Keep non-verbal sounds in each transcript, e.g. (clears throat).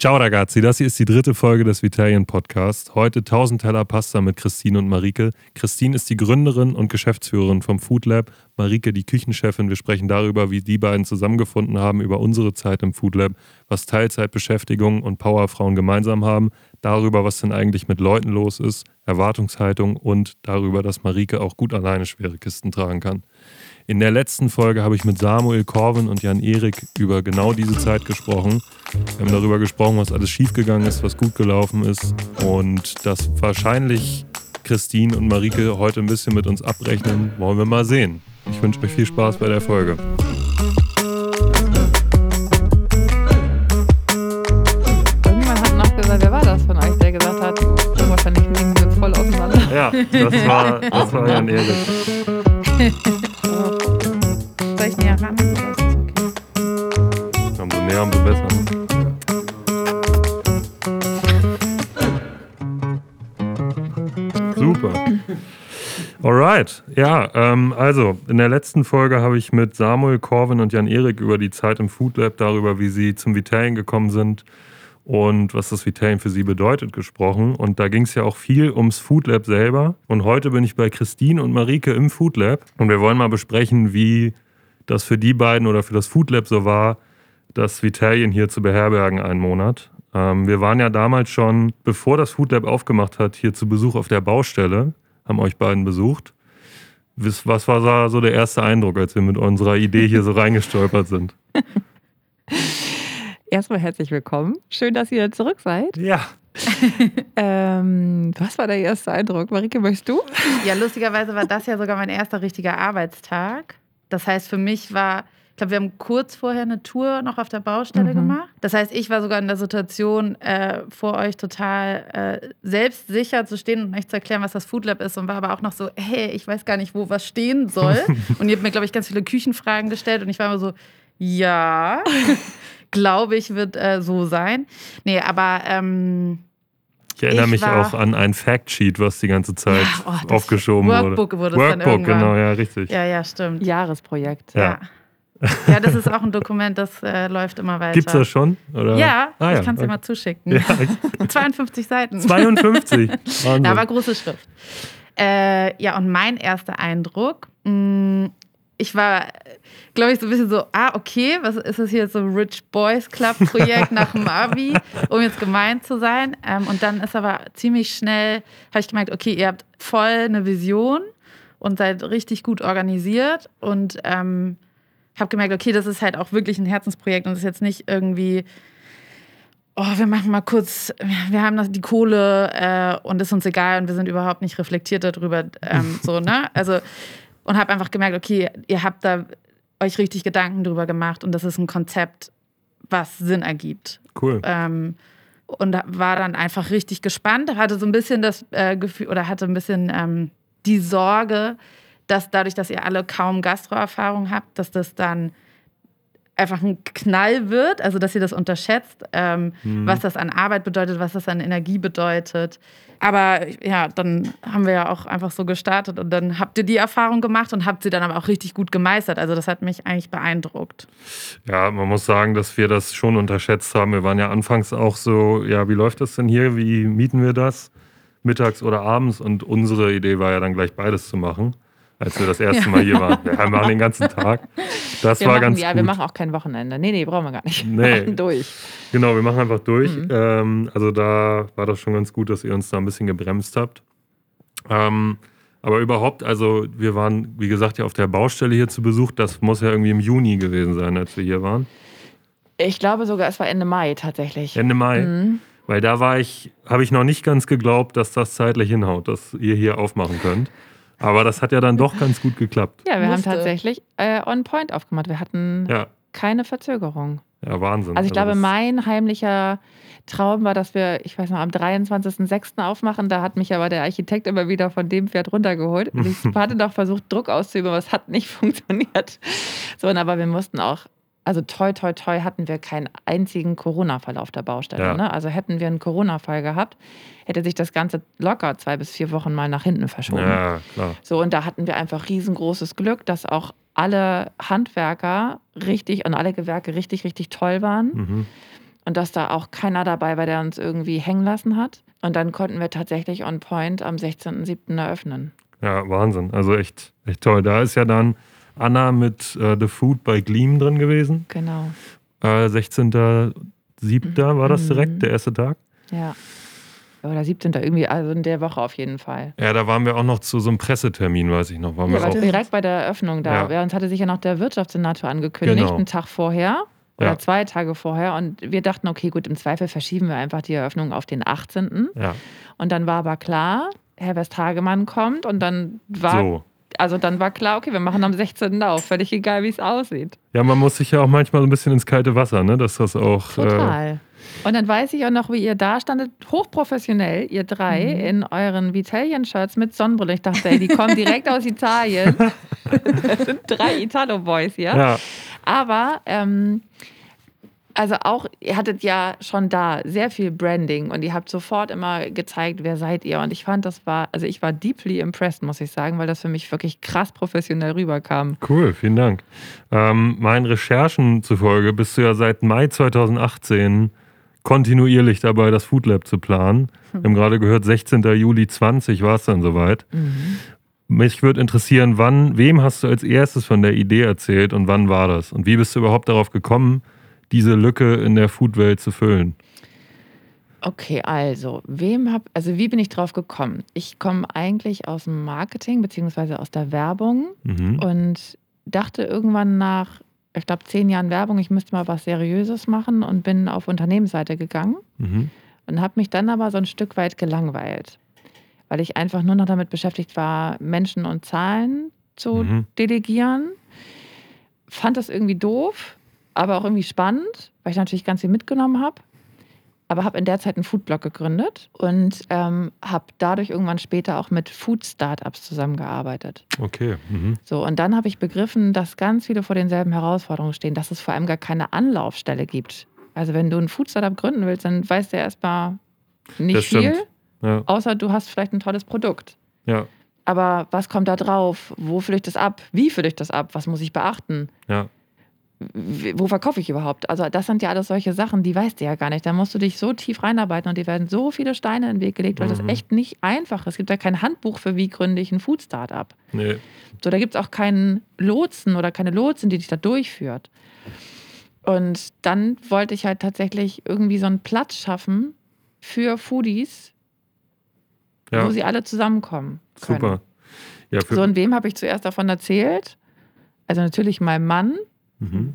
Ciao ragazzi, das hier ist die dritte Folge des Vitalien Podcast. Heute 1000 Teller Pasta mit Christine und Marike. Christine ist die Gründerin und Geschäftsführerin vom Food Lab, Marike die Küchenchefin. Wir sprechen darüber, wie die beiden zusammengefunden haben, über unsere Zeit im Food Lab, was Teilzeitbeschäftigung und Powerfrauen gemeinsam haben, darüber, was denn eigentlich mit Leuten los ist, Erwartungshaltung und darüber, dass Marike auch gut alleine schwere Kisten tragen kann. In der letzten Folge habe ich mit Samuel Corwin und Jan Erik über genau diese Zeit gesprochen. Wir haben darüber gesprochen, was alles schiefgegangen ist, was gut gelaufen ist und dass wahrscheinlich Christine und Marike heute ein bisschen mit uns abrechnen. Wollen wir mal sehen. Ich wünsche euch viel Spaß bei der Folge. Irgendwann hat noch gesagt, wer war das von euch, der gesagt hat, wahrscheinlich liegen wir voll auseinander. Ja, das war, das war Jan Erik. (laughs) Ich näher ran? Oder ist okay? Umso näher, umso besser. Super. Alright, ja, ähm, also in der letzten Folge habe ich mit Samuel, Corwin und Jan-Erik über die Zeit im Food Lab, darüber, wie sie zum Vitalien gekommen sind und was das Vitalien für sie bedeutet, gesprochen. Und da ging es ja auch viel ums Food Lab selber. Und heute bin ich bei Christine und Marike im Food Lab und wir wollen mal besprechen, wie das für die beiden oder für das Food Lab so war, das Vitalien hier zu beherbergen einen Monat. Ähm, wir waren ja damals schon, bevor das Food Lab aufgemacht hat, hier zu Besuch auf der Baustelle, haben euch beiden besucht. Was war so der erste Eindruck, als wir mit unserer Idee hier so (laughs) reingestolpert sind? (laughs) Erstmal herzlich willkommen. Schön, dass ihr zurück seid. Ja. (laughs) Ähm, was war der erste Eindruck? Marike, möchtest du? Ja, lustigerweise war das ja sogar mein erster richtiger Arbeitstag. Das heißt, für mich war, ich glaube, wir haben kurz vorher eine Tour noch auf der Baustelle Mhm. gemacht. Das heißt, ich war sogar in der Situation, äh, vor euch total äh, selbstsicher zu stehen und euch zu erklären, was das Food Lab ist und war aber auch noch so, hey, ich weiß gar nicht, wo was stehen soll. (laughs) und ihr habt mir, glaube ich, ganz viele Küchenfragen gestellt und ich war immer so, ja, (laughs) glaube ich, wird äh, so sein. Nee, aber ähm, Ich erinnere Ich mich auch an ein Factsheet, was die ganze Zeit Ja, oh, das aufgeschoben Workbook wurde. wurde es dann Workbook, irgendwann. genau, ja, richtig. ja, ja, stimmt. Jahresprojekt. Ja. Ja. Ja, das ist auch ein Dokument, das äh, läuft immer weiter. Gibt's das schon? Oder? Ja, Ah, ich kann es dir okay. mal zuschicken. Ja, (laughs) 52 Seiten. 52. (laughs) Wahnsinn. Da war große Schrift. Äh, ja, und mein erster Eindruck, mh, ich war, glaube ich, so ein bisschen so, ah, okay, was ist das hier so ein Rich Boys Club Projekt nach dem Abi, um jetzt gemeint zu sein. Ähm, und dann ist aber ziemlich schnell, habe ich gemerkt, okay, ihr habt voll eine Vision und seid richtig gut organisiert und ähm, habe gemerkt, okay, das ist halt auch wirklich ein Herzensprojekt und ist jetzt nicht irgendwie, oh, wir machen mal kurz, wir haben das, die Kohle äh, und ist uns egal und wir sind überhaupt nicht reflektiert darüber, ähm, so, ne? Also, und habe einfach gemerkt, okay, ihr habt da euch richtig Gedanken drüber gemacht und das ist ein Konzept, was Sinn ergibt. Cool. Ähm, und war dann einfach richtig gespannt, hatte so ein bisschen das äh, Gefühl oder hatte ein bisschen ähm, die Sorge, dass dadurch, dass ihr alle kaum Gastroerfahrung habt, dass das dann einfach ein Knall wird, also dass ihr das unterschätzt, ähm, was das an Arbeit bedeutet, was das an Energie bedeutet. Aber ja, dann haben wir ja auch einfach so gestartet und dann habt ihr die Erfahrung gemacht und habt sie dann aber auch richtig gut gemeistert. Also das hat mich eigentlich beeindruckt. Ja, man muss sagen, dass wir das schon unterschätzt haben. Wir waren ja anfangs auch so, ja, wie läuft das denn hier? Wie mieten wir das? Mittags oder abends? Und unsere Idee war ja dann gleich beides zu machen, als wir das erste Mal hier waren. Wir machen (laughs) den ganzen Tag. Das Wir war machen, ganz ja, gut. wir machen auch kein Wochenende. Nee, nee, brauchen wir gar nicht. Wir Nee. machen durch. Genau, wir machen einfach durch. Mhm. Ähm, also da war das schon ganz gut, dass ihr uns da ein bisschen gebremst habt. Ähm, aber überhaupt, also wir waren, wie gesagt, ja auf der Baustelle hier zu Besuch. Das muss ja irgendwie im Juni gewesen sein, als wir hier waren. Ich glaube sogar, es war Ende Mai tatsächlich. Ende Mai. Mhm. Weil da war ich, habe ich noch nicht ganz geglaubt, dass das zeitlich hinhaut, dass ihr hier aufmachen könnt. Aber das hat ja dann doch ganz gut geklappt. Ja, wir Musste. haben tatsächlich äh, on point aufgemacht. Wir hatten Ja, keine Verzögerung. ja Wahnsinn. Also ich glaube, das- mein heimlicher Traum war, dass wir, ich weiß noch, am 23.06. aufmachen. Da hat mich aber der Architekt immer wieder von dem Pferd runtergeholt. Ich (laughs) hatte noch versucht, Druck auszuüben, aber es hat nicht (laughs) funktioniert. So, aber wir mussten auch, also toi, toi, toi, hatten wir keinen einzigen Corona-Fall auf der Baustelle. Ja. Ne? Also hätten wir einen Corona-Fall gehabt, hätte sich das Ganze locker zwei bis vier Wochen mal nach hinten verschoben. Ja, klar. So, und da hatten wir einfach riesengroßes Glück, dass auch alle Handwerker richtig und alle Gewerke richtig, richtig toll waren. Mhm. und dass da auch keiner dabei war, der uns irgendwie hängen lassen hat. Und dann konnten wir tatsächlich on point am 16.07. eröffnen. Ja, Wahnsinn. Also echt, echt toll. Da ist ja dann Anna mit äh, The Food bei Gleam drin gewesen. Genau. Äh, 16.07. war das direkt, Mhm. der erste Tag. Ja. Oder 17. irgendwie, also in der Woche auf jeden Fall. Ja, da waren wir auch noch zu so einem Pressetermin, weiß ich noch. Waren wir Ja, auch. direkt bei der Eröffnung da. Ja. Ja. uns hatte sich ja noch der Wirtschaftssenator angekündigt, Genau. einen Tag vorher oder Ja. zwei Tage vorher. Und wir dachten, okay, gut, im Zweifel verschieben wir einfach die Eröffnung auf den 18. Ja, Und dann war aber klar, Herr Westhagemann kommt und dann war, so. Also dann war klar, okay, wir machen am 16. auf, völlig egal, wie es aussieht. Ja, man muss sich ja auch manchmal so ein bisschen ins kalte Wasser, ne? Dass das auch. Äh, Total. Und dann weiß ich auch noch, wie ihr da standet, hochprofessionell, ihr drei, Mhm. in euren Vitalien-Shirts mit Sonnenbrille. Ich dachte, ey, die kommen direkt aus Italien. (laughs) das sind drei Italo-Boys hier. ja, Aber, ähm, also auch, ihr hattet ja schon da sehr viel Branding und ihr habt sofort immer gezeigt, wer seid ihr. Und ich fand, das war, also ich war deeply impressed, muss ich sagen, weil das für mich wirklich krass professionell rüberkam. cool, vielen Dank. Ähm, meinen Recherchen zufolge bist du ja seit Mai 2018 kontinuierlich dabei, das Food Lab zu planen. Wir haben gerade gehört, 16. Juli 20 war es dann soweit. Mich würde interessieren, wann, wem hast du als erstes von der Idee erzählt und wann war das? Und wie bist du überhaupt darauf gekommen, diese Lücke in der Foodwelt zu füllen? Okay, also, wem hab, also wie bin ich drauf gekommen? Ich komme eigentlich aus dem Marketing beziehungsweise aus der Werbung Mhm. und dachte irgendwann nach, ich glaube, zehn Jahren Werbung, ich müsste mal was Seriöses machen und bin auf Unternehmensseite gegangen Mhm. und habe mich dann aber so ein Stück weit gelangweilt, weil ich einfach nur noch damit beschäftigt war, Menschen und Zahlen zu Mhm. delegieren. Fand das irgendwie doof, aber auch irgendwie spannend, weil ich natürlich ganz viel mitgenommen habe. Aber habe in der Zeit einen Foodblog gegründet und ähm, habe dadurch irgendwann später auch mit Food-Startups zusammengearbeitet. Okay. Mhm. So, und dann habe ich begriffen, dass ganz viele vor denselben Herausforderungen stehen, dass es vor allem gar keine Anlaufstelle gibt. Also wenn du ein Food-Startup gründen willst, dann weißt du erstmal nicht viel, Ja, außer du hast vielleicht ein tolles Produkt. ja, Aber was kommt da drauf? Wo fülle ich das ab? Wie fülle ich das ab? Was muss ich beachten? ja. Wo verkaufe ich überhaupt? Also das sind ja alles solche Sachen, die weißt du ja gar nicht. Da musst du dich so tief reinarbeiten und dir werden so viele Steine in den Weg gelegt, weil das Mhm. echt nicht einfach ist. Es gibt ja kein Handbuch für wie gründe ich ein Food-Startup. Nee. So, da gibt es auch keinen Lotsen oder keine Lotsin, die dich da durchführt. Und dann wollte ich halt tatsächlich irgendwie so einen Platz schaffen für Foodies, Ja, wo sie alle zusammenkommen. Können. super. Ja, So, und wem habe ich zuerst davon erzählt? Also natürlich meinem Mann mhm.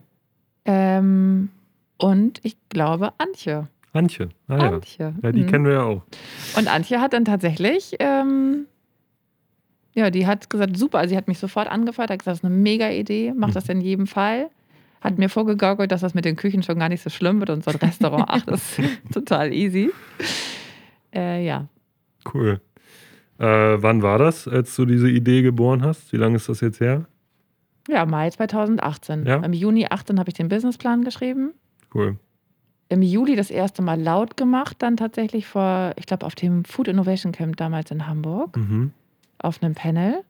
ähm, und ich glaube Antje. Antje. Ah, ja. Antje. ja, die Mhm. kennen wir ja auch. Und Antje hat dann tatsächlich, ähm, ja, die hat gesagt, super, also sie hat mich sofort angefeuert, hat gesagt, das ist eine mega Idee, mach das in jedem Fall. Hat mir vorgegaukelt, dass das mit den Küchen schon gar nicht so schlimm wird und so ein Restaurant, ach, das ist (laughs) total easy. Äh, ja, Cool. Äh, wann war das, als du diese Idee geboren hast? Wie lange ist das jetzt her? Ja, Mai 2018. Ja. Im Juni 18 habe ich den Businessplan geschrieben. Cool. Im Juli das erste Mal laut gemacht, dann tatsächlich vor, ich glaube, auf dem Food Innovation Camp damals in Hamburg. Mhm. auf einem Panel.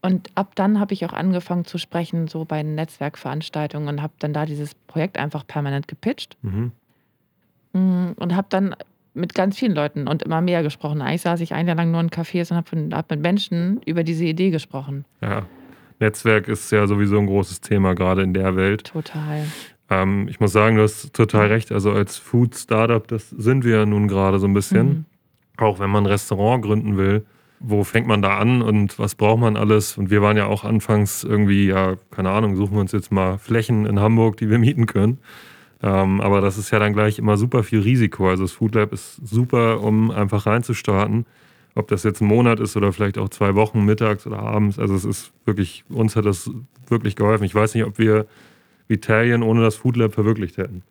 Und ab dann habe ich auch angefangen zu sprechen, so bei Netzwerkveranstaltungen und habe dann da dieses Projekt einfach permanent gepitcht Mhm. Mm, und habe dann mit ganz vielen Leuten und immer mehr gesprochen. Eigentlich saß ich ein Jahr lang nur in Cafés und habe hab mit Menschen über diese Idee gesprochen. Ja. Netzwerk ist ja sowieso ein großes Thema, gerade in der Welt. Total. Ähm, ich muss sagen, du hast total recht. Also als Food-Startup, das sind wir ja nun gerade so ein bisschen. Mhm. Auch wenn man ein Restaurant gründen will, wo fängt man da an und was braucht man alles? Und wir waren ja auch anfangs irgendwie, ja, keine Ahnung, suchen wir uns jetzt mal Flächen in Hamburg, die wir (laughs) mieten können. Ähm, aber das ist ja dann gleich immer super viel Risiko. Also das Food Lab ist super, um einfach reinzustarten. Ob das jetzt ein Monat ist oder vielleicht auch zwei Wochen, mittags oder abends. Also es ist wirklich, uns hat das wirklich geholfen. Ich weiß nicht, ob wir Vitalien ohne das Food Lab verwirklicht hätten.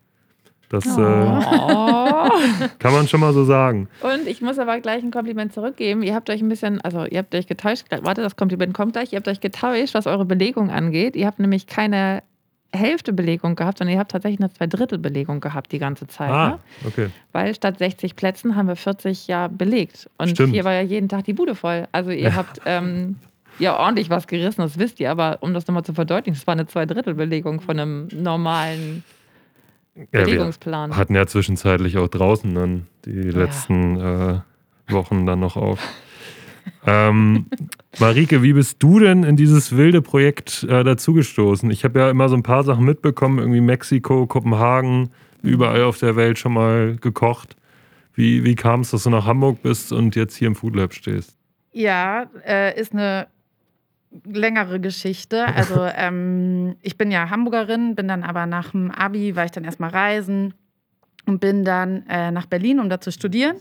Das äh, Oh. (laughs) kann man schon mal so sagen. Und ich muss aber gleich ein Kompliment zurückgeben. Ihr habt euch ein bisschen, also ihr habt euch getäuscht, warte, das Kompliment kommt gleich, ihr habt euch getäuscht, was eure Belegung angeht. Ihr habt nämlich keine Hälfte Belegung gehabt, sondern ihr habt tatsächlich eine Zweidrittel-Belegung gehabt die ganze Zeit. Ne? Ah, okay. Weil statt 60 Plätzen haben wir 40 ja belegt. Und Stimmt. hier war ja jeden Tag die Bude voll. Also ihr habt ähm, ja ordentlich was gerissen, das wisst ihr, aber um das nochmal zu verdeutlichen, es war eine Zweidrittel-Belegung von einem normalen Bewegungsplan. Wir hatten ja zwischenzeitlich auch draußen dann die Ja. letzten äh, Wochen dann noch auf. Ähm, Marike, wie bist du denn in dieses wilde Projekt äh, dazugestoßen? Ich habe ja immer so ein paar Sachen mitbekommen, irgendwie Mexiko, Kopenhagen, überall auf der Welt schon mal gekocht. Wie, wie kam es, dass du nach Hamburg bist und jetzt hier im Food Lab stehst? Ja, äh, ist eine längere Geschichte. Also (laughs) ähm, ich bin ja Hamburgerin, bin dann aber nach dem Abi, war ich dann erstmal reisen und bin dann äh, nach Berlin, um da zu studieren.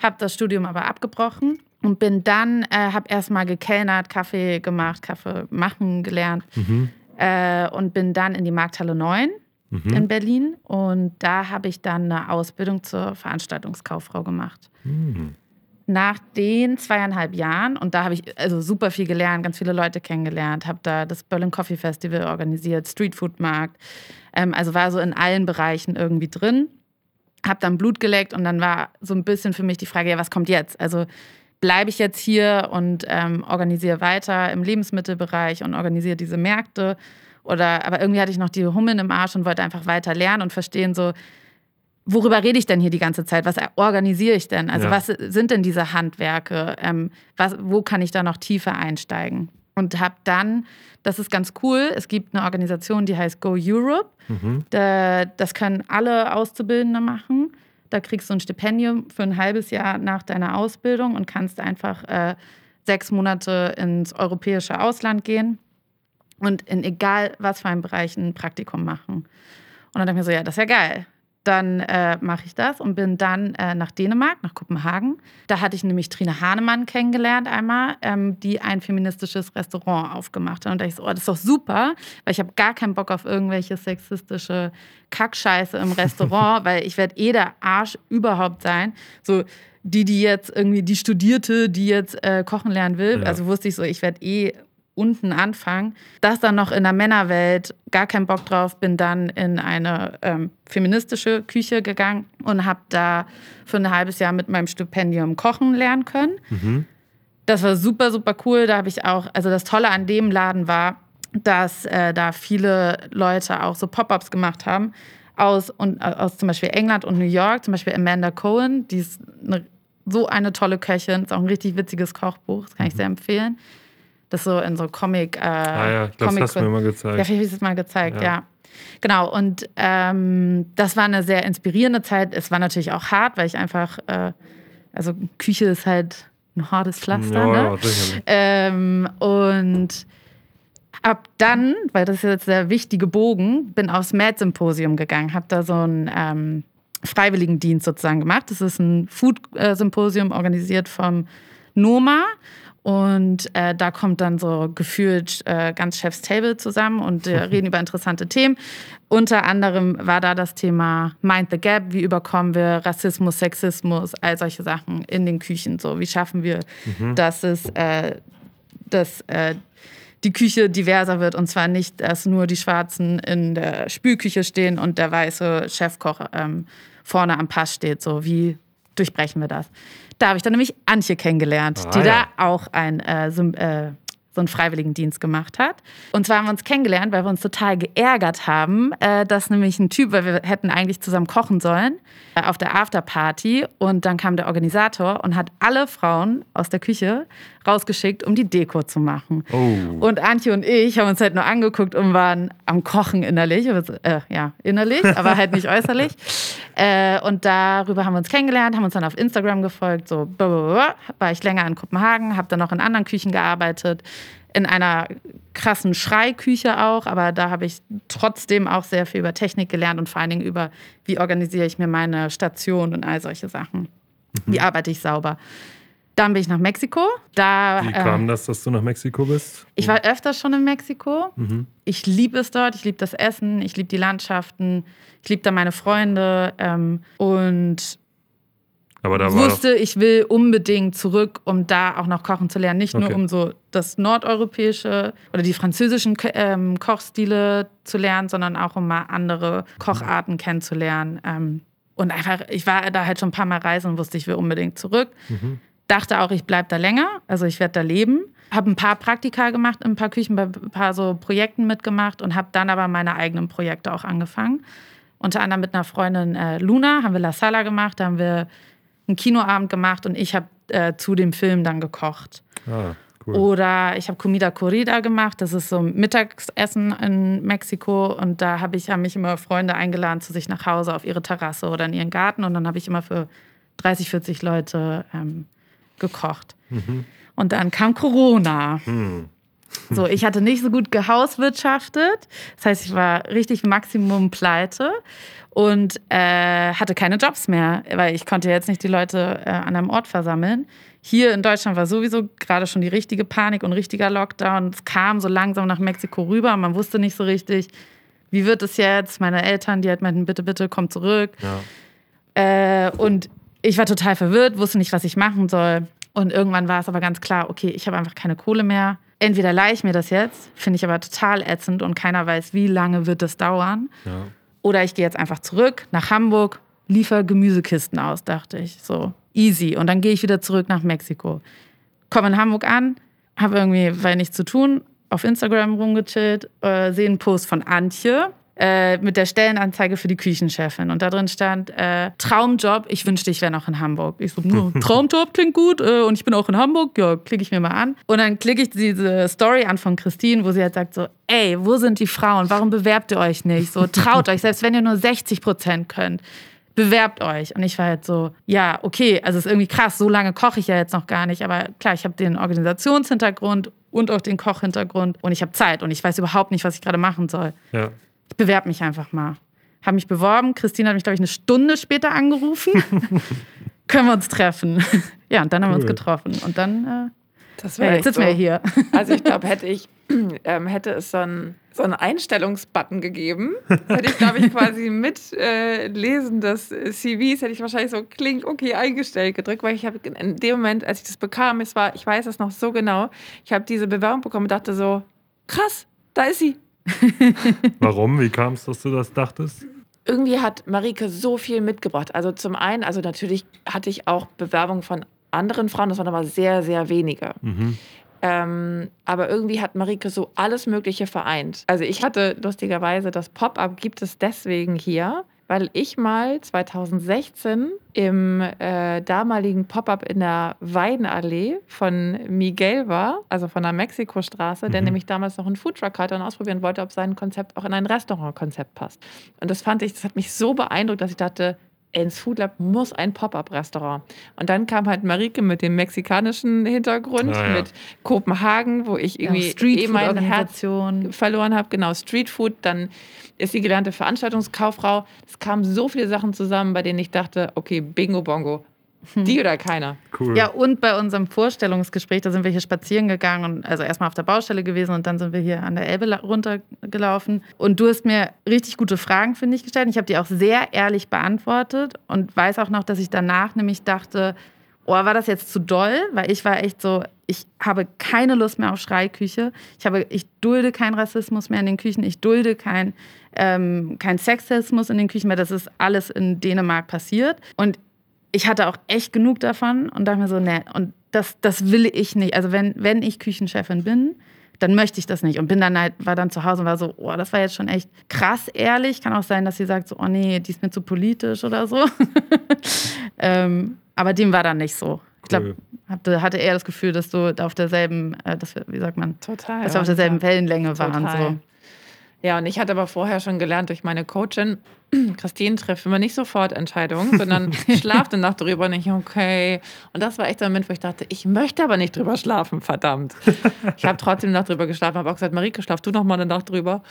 Habe das Studium aber abgebrochen und bin dann, äh, habe erstmal gekellnert, Kaffee gemacht, Kaffee machen gelernt Mhm. äh, und bin dann in die Markthalle 9 Mhm. in Berlin und da habe ich dann eine Ausbildung zur Veranstaltungskauffrau gemacht. Mhm. Nach den zweieinhalb Jahren, und da habe ich also super viel gelernt, ganz viele Leute kennengelernt, habe da das Berlin Coffee Festival organisiert, Streetfood-Markt, ähm, also war so in allen Bereichen irgendwie drin, habe dann Blut geleckt und dann war so ein bisschen für mich die Frage, ja, was kommt jetzt? Also bleibe ich jetzt hier und ähm, organisiere weiter im Lebensmittelbereich und organisiere diese Märkte? Oder, aber irgendwie hatte ich noch die Hummeln im Arsch und wollte einfach weiter lernen und verstehen, so, worüber rede ich denn hier die ganze Zeit? Was organisiere ich denn? Also, Ja. was sind denn diese Handwerke? Ähm, was, wo kann ich da noch tiefer einsteigen? Und habe dann, das ist ganz cool, es gibt eine Organisation, die heißt Go Europe. Mhm. Da, das können alle Auszubildende machen. Da kriegst du ein Stipendium für ein halbes Jahr nach deiner Ausbildung und kannst einfach äh, sechs Monate ins europäische Ausland gehen und in egal was für einem Bereich ein Praktikum machen. Und dann dachte ich mir so, ja, das ist ja geil. Dann äh, mache ich das und bin dann äh, nach Dänemark, nach Kopenhagen. Da hatte ich nämlich Trine Hahnemann kennengelernt einmal, ähm, die ein feministisches Restaurant aufgemacht hat. Und da dachte ich so, oh, das ist doch super, weil ich habe gar keinen Bock auf irgendwelche sexistische Kackscheiße im Restaurant, (laughs) weil ich werde eh der Arsch überhaupt sein. So die, die jetzt irgendwie, die Studierte, die jetzt äh, kochen lernen will. Ja. Also wusste ich so, ich werde eh unten anfangen. Das dann noch in der Männerwelt, gar keinen Bock drauf, bin dann in eine ähm, feministische Küche gegangen und habe da für ein halbes Jahr mit meinem Stipendium kochen lernen können. Mhm. Das war super, super cool. Da habe ich auch, also das Tolle an dem Laden war, dass äh, da viele Leute auch so Pop-ups gemacht haben aus, und, äh, aus zum Beispiel England und New York. Zum Beispiel Amanda Cohen, die ist eine, so eine tolle Köchin, ist auch ein richtig witziges Kochbuch, das kann ich sehr empfehlen. Das so in so Comic. Äh, Ah ja, ich glaube, das hast du mir mal ja, gezeigt. vielleicht habe ich es mal gezeigt, Ja. ja. Genau, und ähm, das war eine sehr inspirierende Zeit. Es war natürlich auch hart, weil ich einfach, äh, also Küche ist halt ein hartes Pflaster. ja, ne? ja. Ähm, und ab dann, weil das ist jetzt der wichtige Bogen, bin aufs Mad-Symposium gegangen, habe da so einen ähm, Freiwilligendienst sozusagen gemacht. Das ist ein Food-Symposium organisiert vom NOMA. Und äh, da kommt dann so gefühlt äh, ganz Chef's Table zusammen und äh, (laughs) reden über interessante Themen. Unter anderem war da das Thema Mind the Gap, wie überkommen wir Rassismus, Sexismus, all solche Sachen in den Küchen. So, wie schaffen wir, dass es äh, dass äh, die Küche diverser wird und zwar nicht, dass nur die Schwarzen in der Spülküche stehen und der weiße Chefkoch ähm, vorne am Pass steht. So, wie durchbrechen wir das? Da habe ich dann nämlich Antje kennengelernt, Ah, die ja. da auch ein, äh, so, äh, so einen Freiwilligendienst gemacht hat. Und zwar haben wir uns kennengelernt, weil wir uns total geärgert haben, äh, dass nämlich ein Typ, weil wir hätten eigentlich zusammen kochen sollen, äh, auf der Afterparty. Und dann kam der Organisator und hat alle Frauen aus der Küche rausgeschickt, um die Deko zu machen. Oh. Und Antje und ich haben uns halt nur angeguckt und waren am Kochen innerlich. Äh, ja, innerlich, aber halt nicht äußerlich. (laughs) Äh, und darüber haben wir uns kennengelernt, haben uns dann auf Instagram gefolgt. So blablabla. war ich länger in Kopenhagen, habe dann noch in anderen Küchen gearbeitet. In einer krassen Schreiküche auch, aber da habe ich trotzdem auch sehr viel über Technik gelernt und vor allen Dingen über, wie organisiere ich mir meine Station und all solche Sachen. Wie arbeite ich sauber. Dann bin ich nach Mexiko. Da, Wie äh, kam das, dass du nach Mexiko bist? ich war öfter schon in Mexiko. Mhm. Ich liebe es dort. Ich liebe das Essen. Ich liebe die Landschaften. Ich liebe da meine Freunde. Ähm, und Aber da wusste, ich will unbedingt zurück, um da auch noch kochen zu lernen. Nicht nur Okay. um so das nordeuropäische oder die französischen ähm, Kochstile zu lernen, sondern auch um mal andere Kocharten kennenzulernen. Ähm, und einfach, ich war da halt schon ein paar Mal reisen und wusste, ich will unbedingt zurück. Mhm. Dachte auch, ich bleibe da länger, also ich werde da leben. Habe ein paar Praktika gemacht, in ein paar Küchen, bei ein paar so Projekten mitgemacht und habe dann aber meine eigenen Projekte auch angefangen. unter anderem mit einer Freundin äh, Luna, haben wir La Sala gemacht, da haben wir einen Kinoabend gemacht und ich habe äh, zu dem Film dann gekocht. Ah, cool. Oder ich habe Comida Corrida gemacht, das ist so ein Mittagessen in Mexiko und da habe ich haben mich immer Freunde eingeladen zu sich nach Hause auf ihre Terrasse oder in ihren Garten und dann habe ich immer für 30, 40 Leute ähm, gekocht. Und dann kam Corona. Hm. So, ich hatte nicht so gut gehauswirtschaftet. Das heißt, ich war richtig Maximum pleite und äh, hatte keine Jobs mehr, weil ich konnte jetzt nicht die Leute äh, an einem Ort versammeln. Hier in Deutschland war sowieso gerade schon die richtige Panik und richtiger Lockdown. Es kam so langsam nach Mexiko rüber. Man wusste nicht so richtig, wie wird es jetzt. Meine Eltern, die halt meinten, bitte, bitte, komm zurück. Ja. Äh, und ich war total verwirrt, wusste nicht, was ich machen soll. Und irgendwann war es aber ganz klar, okay, ich habe einfach keine Kohle mehr. Entweder leihe ich mir das jetzt, finde ich aber total ätzend und keiner weiß, wie lange wird das dauern. Ja. Oder ich gehe jetzt einfach zurück nach Hamburg, liefer Gemüsekisten aus, dachte ich. So, easy. Und dann gehe ich wieder zurück nach Mexiko. Komme in Hamburg an, habe irgendwie, weil nichts zu tun, auf Instagram rumgechillt, äh, sehe einen Post von Antje äh, mit der Stellenanzeige für die Küchenchefin. Und da drin stand, äh, Traumjob, ich wünschte, ich wäre noch in Hamburg. Ich so, "Nur, (laughs) Traumjob klingt gut äh, und ich bin auch in Hamburg, ja, klicke ich mir mal an. Und dann klicke ich diese Story an von Christine, wo sie halt sagt so, ey, wo sind die Frauen? Warum bewerbt ihr euch nicht? So, traut euch, selbst wenn ihr nur 60 Prozent könnt bewerbt euch. Und ich war halt so, ja, okay, also es ist irgendwie krass, so lange koche ich ja jetzt noch gar nicht, aber klar, ich habe den Organisationshintergrund und auch den Kochhintergrund und ich habe Zeit und ich weiß überhaupt nicht, was ich gerade machen soll. Ja. Ich bewerbe mich einfach mal. Habe mich beworben, Christine hat mich, glaube ich, eine Stunde später angerufen. (laughs) Können wir uns treffen? (laughs) ja, und dann haben wir uns Cool. getroffen. Und dann, äh, Das ja, jetzt sitzen wir hier. (laughs) Also ich glaube, hätte ich (clears throat) ähm, hätte es so einen, so einen Einstellungsbutton gegeben, hätte ich, glaube ich, quasi mit äh, Lesen des CVs, hätte ich wahrscheinlich so klingt okay eingestellt gedrückt, weil ich habe in dem Moment, als ich das bekam, es war, ich weiß es noch so genau, ich habe diese Bewerbung bekommen und dachte so, krass, da ist sie. (laughs) Warum? Wie kam es, dass du das dachtest? irgendwie hat Marike so viel mitgebracht. Also zum einen, also natürlich hatte ich auch Bewerbungen von anderen Frauen, das waren aber sehr, sehr wenige. Mhm. Ähm, aber irgendwie hat Marike so alles Mögliche vereint. Also ich hatte lustigerweise das Pop-up gibt es deswegen hier, weil ich mal 2016 im äh, damaligen Pop-up in der Weidenallee von Miguel war, also von der Mexikostraße, der Mhm. nämlich damals noch einen Foodtruck hatte und ausprobieren wollte, ob sein Konzept auch in ein Restaurantkonzept passt. Und das fand ich, das hat mich so beeindruckt, dass ich dachte, ins Food Lab muss ein Pop-up-Restaurant. Und dann kam halt Marike mit dem mexikanischen Hintergrund, Ah, ja. mit Kopenhagen, wo ich irgendwie eh mein Herz verloren habe. Genau, Streetfood. Dann ist sie gelernte Veranstaltungskauffrau. Es kamen so viele Sachen zusammen, bei denen ich dachte, okay, Bingo Bongo. Die oder keiner. Cool. Ja, und bei unserem Vorstellungsgespräch, da sind wir hier spazieren gegangen und also erstmal auf der Baustelle gewesen und dann sind wir hier an der Elbe la- runtergelaufen. Und du hast mir richtig gute Fragen, finde ich, gestellt. Ich habe die auch sehr ehrlich beantwortet und weiß auch noch, dass ich danach nämlich dachte, oh, war das jetzt zu doll? Weil ich war echt so, ich habe keine Lust mehr auf Schreiküche. Ich, habe, ich dulde keinen Rassismus mehr in den Küchen. Ich dulde keinen ähm, kein Sexismus in den Küchen mehr. Das ist alles in Dänemark passiert. Und ich hatte auch echt genug davon und dachte mir so, ne, und das, das will ich nicht. Also wenn, wenn ich Küchenchefin bin, dann möchte ich das nicht. Und bin dann halt, war dann zu Hause und war so, oh, das war jetzt schon echt krass ehrlich. Kann auch sein, dass sie sagt so, oh nee, die ist mir zu politisch oder so. (laughs) ähm, aber dem war dann nicht so. Ich glaube, Cool. hatte, hatte eher das Gefühl, dass du da auf derselben, äh, dass wir, wie sagt man, Total. dass wir auf derselben Wellenlänge waren. Total. So. Ja, und ich hatte aber vorher schon gelernt durch meine Coachin, (clears throat) Christine trifft immer nicht sofort Entscheidungen, sondern (laughs) schlaft eine Nacht drüber und ich, okay. Und das war echt der Moment, wo ich dachte, ich möchte aber nicht drüber schlafen, verdammt. Ich habe trotzdem eine Nacht drüber geschlafen, habe auch gesagt, Marike, schlaf du noch mal eine Nacht drüber.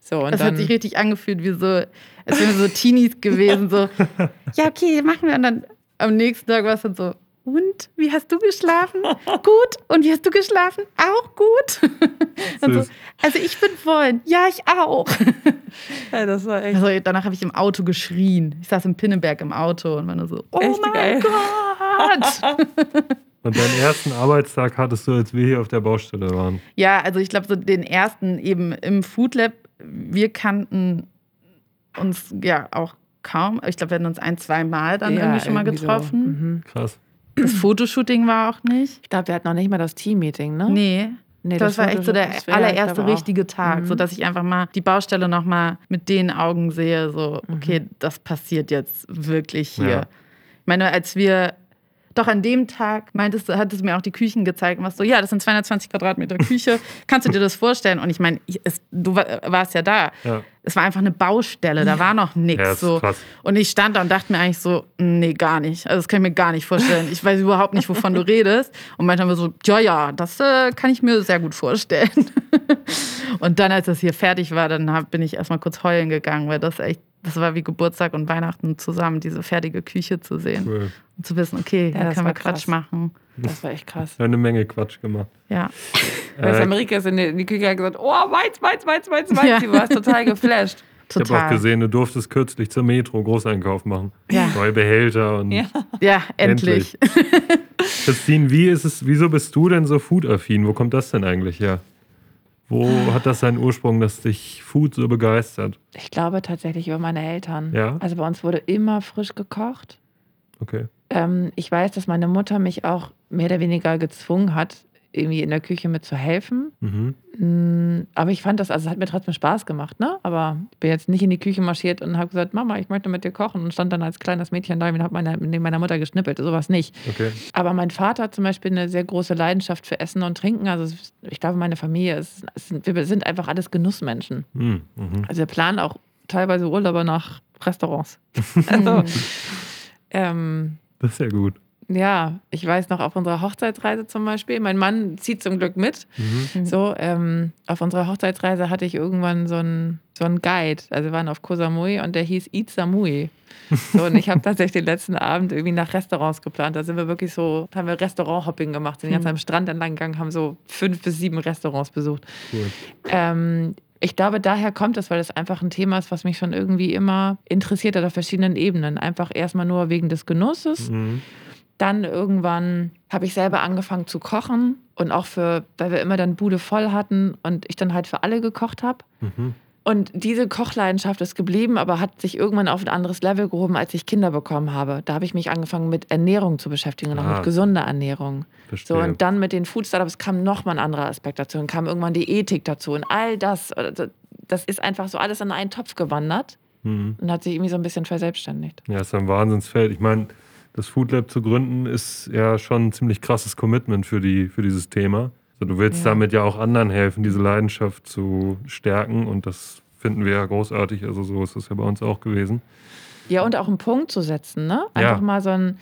So, und Das hat sich richtig angefühlt, wie so, als wären wir so Teenies gewesen. So, (laughs) ja, okay, machen wir. Und dann am nächsten Tag war es dann so, und wie hast du geschlafen? (laughs) gut. Und wie hast du geschlafen? Auch gut. Und (laughs) so, Süß. also ich bin voll. Ja, ich auch. (laughs) ja, das war echt. Also danach habe ich im Auto geschrien. Ich saß in Pinneberg im Auto und war nur so, oh Echt mein geil. Gott. Und deinen ersten Arbeitstag hattest du, als wir hier auf der Baustelle waren. Ja, also ich glaube, so den ersten eben im Food Lab, wir kannten uns ja auch kaum. Ich glaube, wir hatten uns ein, zwei Mal dann Ja, irgendwie schon mal irgendwie so. getroffen. Mhm. Krass. Das Fotoshooting war auch nicht. Ich glaube, wir hatten noch nicht mal das Team-Meeting, ne? Nee. Nee, das, war wurde echt so der allererste richtige Tag, Mhm. so dass ich einfach mal die Baustelle noch mal mit den Augen sehe, so Mhm. okay, das passiert jetzt wirklich hier. Ja. Ich meine, als wir doch an dem Tag meintest du, hattest du mir auch die Küchen gezeigt und warst so, ja, das sind 220 Quadratmeter Küche. (laughs) Kannst du dir das vorstellen? Und ich meine, du wa- warst ja da. Ja. Es war einfach eine Baustelle, da war noch nichts. Ja, so. krass. Und ich stand da und dachte mir eigentlich so, nee, gar nicht. Also das kann ich mir gar nicht vorstellen. Ich weiß überhaupt nicht, wovon du redest. Und manchmal wir so, ja, ja, das äh, kann ich mir sehr gut vorstellen. (laughs) und dann, als das hier fertig war, dann hab, bin ich erstmal kurz heulen gegangen, weil das echt, das war wie Geburtstag und Weihnachten zusammen, diese fertige Küche zu sehen. Cool. Und zu wissen, okay, Ja, das können wir war krass. Quatsch machen. Das war echt krass. Ja, eine Menge Quatsch gemacht. Ja. Weil Äh, Amerika ist in die, in die Küche gesagt, oh, meins, meins, meins, meins, meins. Ja. Sie war total geflasht. (laughs) ich habe Total. auch gesehen, du durftest kürzlich zur Metro Großeinkauf machen. Ja. Neue Behälter und Ja. Ja, endlich. (laughs) Christine, wie ist es, wieso bist du denn so food-affin? Wo kommt das denn eigentlich her? Wo hat das seinen Ursprung, dass dich Food so begeistert? Ich glaube tatsächlich über meine Eltern. Ja? Also bei uns wurde immer frisch gekocht. Okay. Ähm, ich weiß, dass meine Mutter mich auch mehr oder weniger gezwungen hat, irgendwie in der Küche mitzuhelfen. Mhm. Mm, Aber ich fand das, also es hat mir trotzdem Spaß gemacht, ne? Aber ich bin jetzt nicht in die Küche marschiert und habe gesagt, Mama, ich möchte mit dir kochen und stand dann als kleines Mädchen da und habe meine, neben meiner Mutter geschnippelt, sowas nicht. Okay. Aber mein Vater hat zum Beispiel eine sehr große Leidenschaft für Essen und Trinken. Also ist- ich glaube, meine Familie, ist, sind, wir sind einfach alles Genussmenschen. Mhm. Mhm. Also wir planen auch teilweise Urlaube nach Restaurants. (laughs) Also, ähm, Das ist ja gut. Ja, ich weiß noch auf unserer Hochzeitsreise zum Beispiel, mein Mann zieht zum Glück mit. Mhm. So, ähm, auf unserer Hochzeitsreise hatte ich irgendwann so einen so einen Guide. Also wir waren auf Koh Samui und der hieß Eat Samui. So, und ich habe (laughs) tatsächlich den letzten Abend irgendwie nach Restaurants geplant. Da sind wir wirklich so, haben wir Restaurant-Hopping gemacht, sind ganz am Strand entlang gegangen, haben so fünf bis sieben Restaurants besucht. Cool. Ähm, ich glaube, daher kommt es, weil es einfach ein Thema ist, was mich schon irgendwie immer interessiert hat auf verschiedenen Ebenen. Einfach erstmal nur wegen des Genusses. Mhm. Dann irgendwann habe ich selber angefangen zu kochen und auch für, weil wir immer dann Bude voll hatten und ich dann halt für alle gekocht habe. Mhm. Und diese Kochleidenschaft ist geblieben, aber hat sich irgendwann auf ein anderes Level gehoben, als ich Kinder bekommen habe. Da habe ich mich angefangen mit Ernährung zu beschäftigen und auch Ah. mit gesunder Ernährung. Verstehe. So, und dann mit den Food Startups kam nochmal ein anderer Aspekt dazu. Und kam irgendwann die Ethik dazu. Und all das, also, das ist einfach so alles in einen Topf gewandert mhm. und hat sich irgendwie so ein bisschen verselbstständigt. Ja, ist ein Wahnsinnsfeld. Ich meine, das Food Lab zu gründen ist ja schon ein ziemlich krasses Commitment für, die, für dieses Thema. Also du willst Ja. damit ja auch anderen helfen, diese Leidenschaft zu stärken und das finden wir ja großartig. Also so ist es ja bei uns auch gewesen. Ja, und auch einen Punkt zu setzen, ne? Ja. Einfach mal so ein,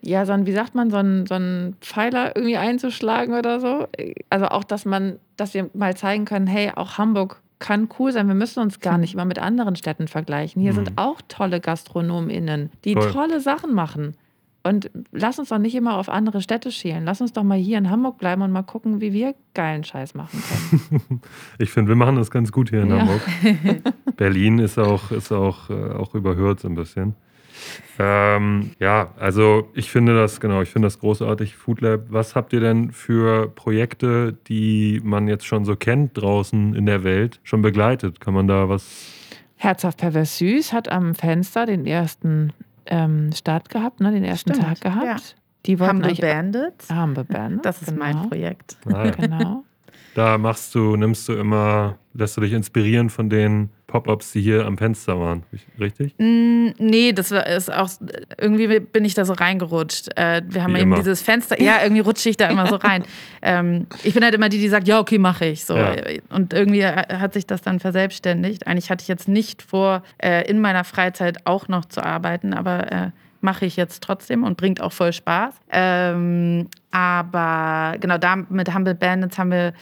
ja, so ein, wie sagt man, so ein, so ein Pfeiler irgendwie einzuschlagen oder so. Also auch, dass man, dass wir mal zeigen können, hey, auch Hamburg kann cool sein. Wir müssen uns gar (laughs) nicht immer mit anderen Städten vergleichen. Hier Mhm. sind auch tolle GastronomInnen, die Voll. tolle Sachen machen. Und lass uns doch nicht immer auf andere Städte schielen. Lass uns doch mal hier in Hamburg bleiben und mal gucken, wie wir geilen Scheiß machen können. (laughs) Ich finde, wir machen das ganz gut hier in Ja. Hamburg. (laughs) Berlin ist auch, ist auch, äh, auch überhört so ein bisschen. Ähm, ja, also ich finde das, genau, ich finde das großartig, Food Lab. Was habt ihr denn für Projekte, die man jetzt schon so kennt draußen in der Welt, schon begleitet? Kann man da was Herzhaft pervers süß hat am Fenster den ersten ähm, Start gehabt, ne, den ersten Stimmt, Tag gehabt. ja. Die wollten Humble Bandits. Humble Bandits, Das ist genau. mein Projekt. Ah, ja. Genau. Da machst du, nimmst du immer, lässt du dich inspirieren von den Pop-Ups, die hier am Fenster waren. Richtig? Mm, Nee, das war, ist auch, irgendwie bin ich da so reingerutscht. Äh, wir haben Wie eben immer. dieses Fenster, ja, irgendwie rutsche ich da immer so rein. (laughs) Ähm, ich bin halt immer die, die sagt, ja, okay, mache ich. So. Ja. Und irgendwie hat sich das dann verselbstständigt. Eigentlich hatte ich jetzt nicht vor, äh, in meiner Freizeit auch noch zu arbeiten, aber äh, mache ich jetzt trotzdem und bringt auch voll Spaß. Ähm, aber genau, da mit Humble Bandits haben wir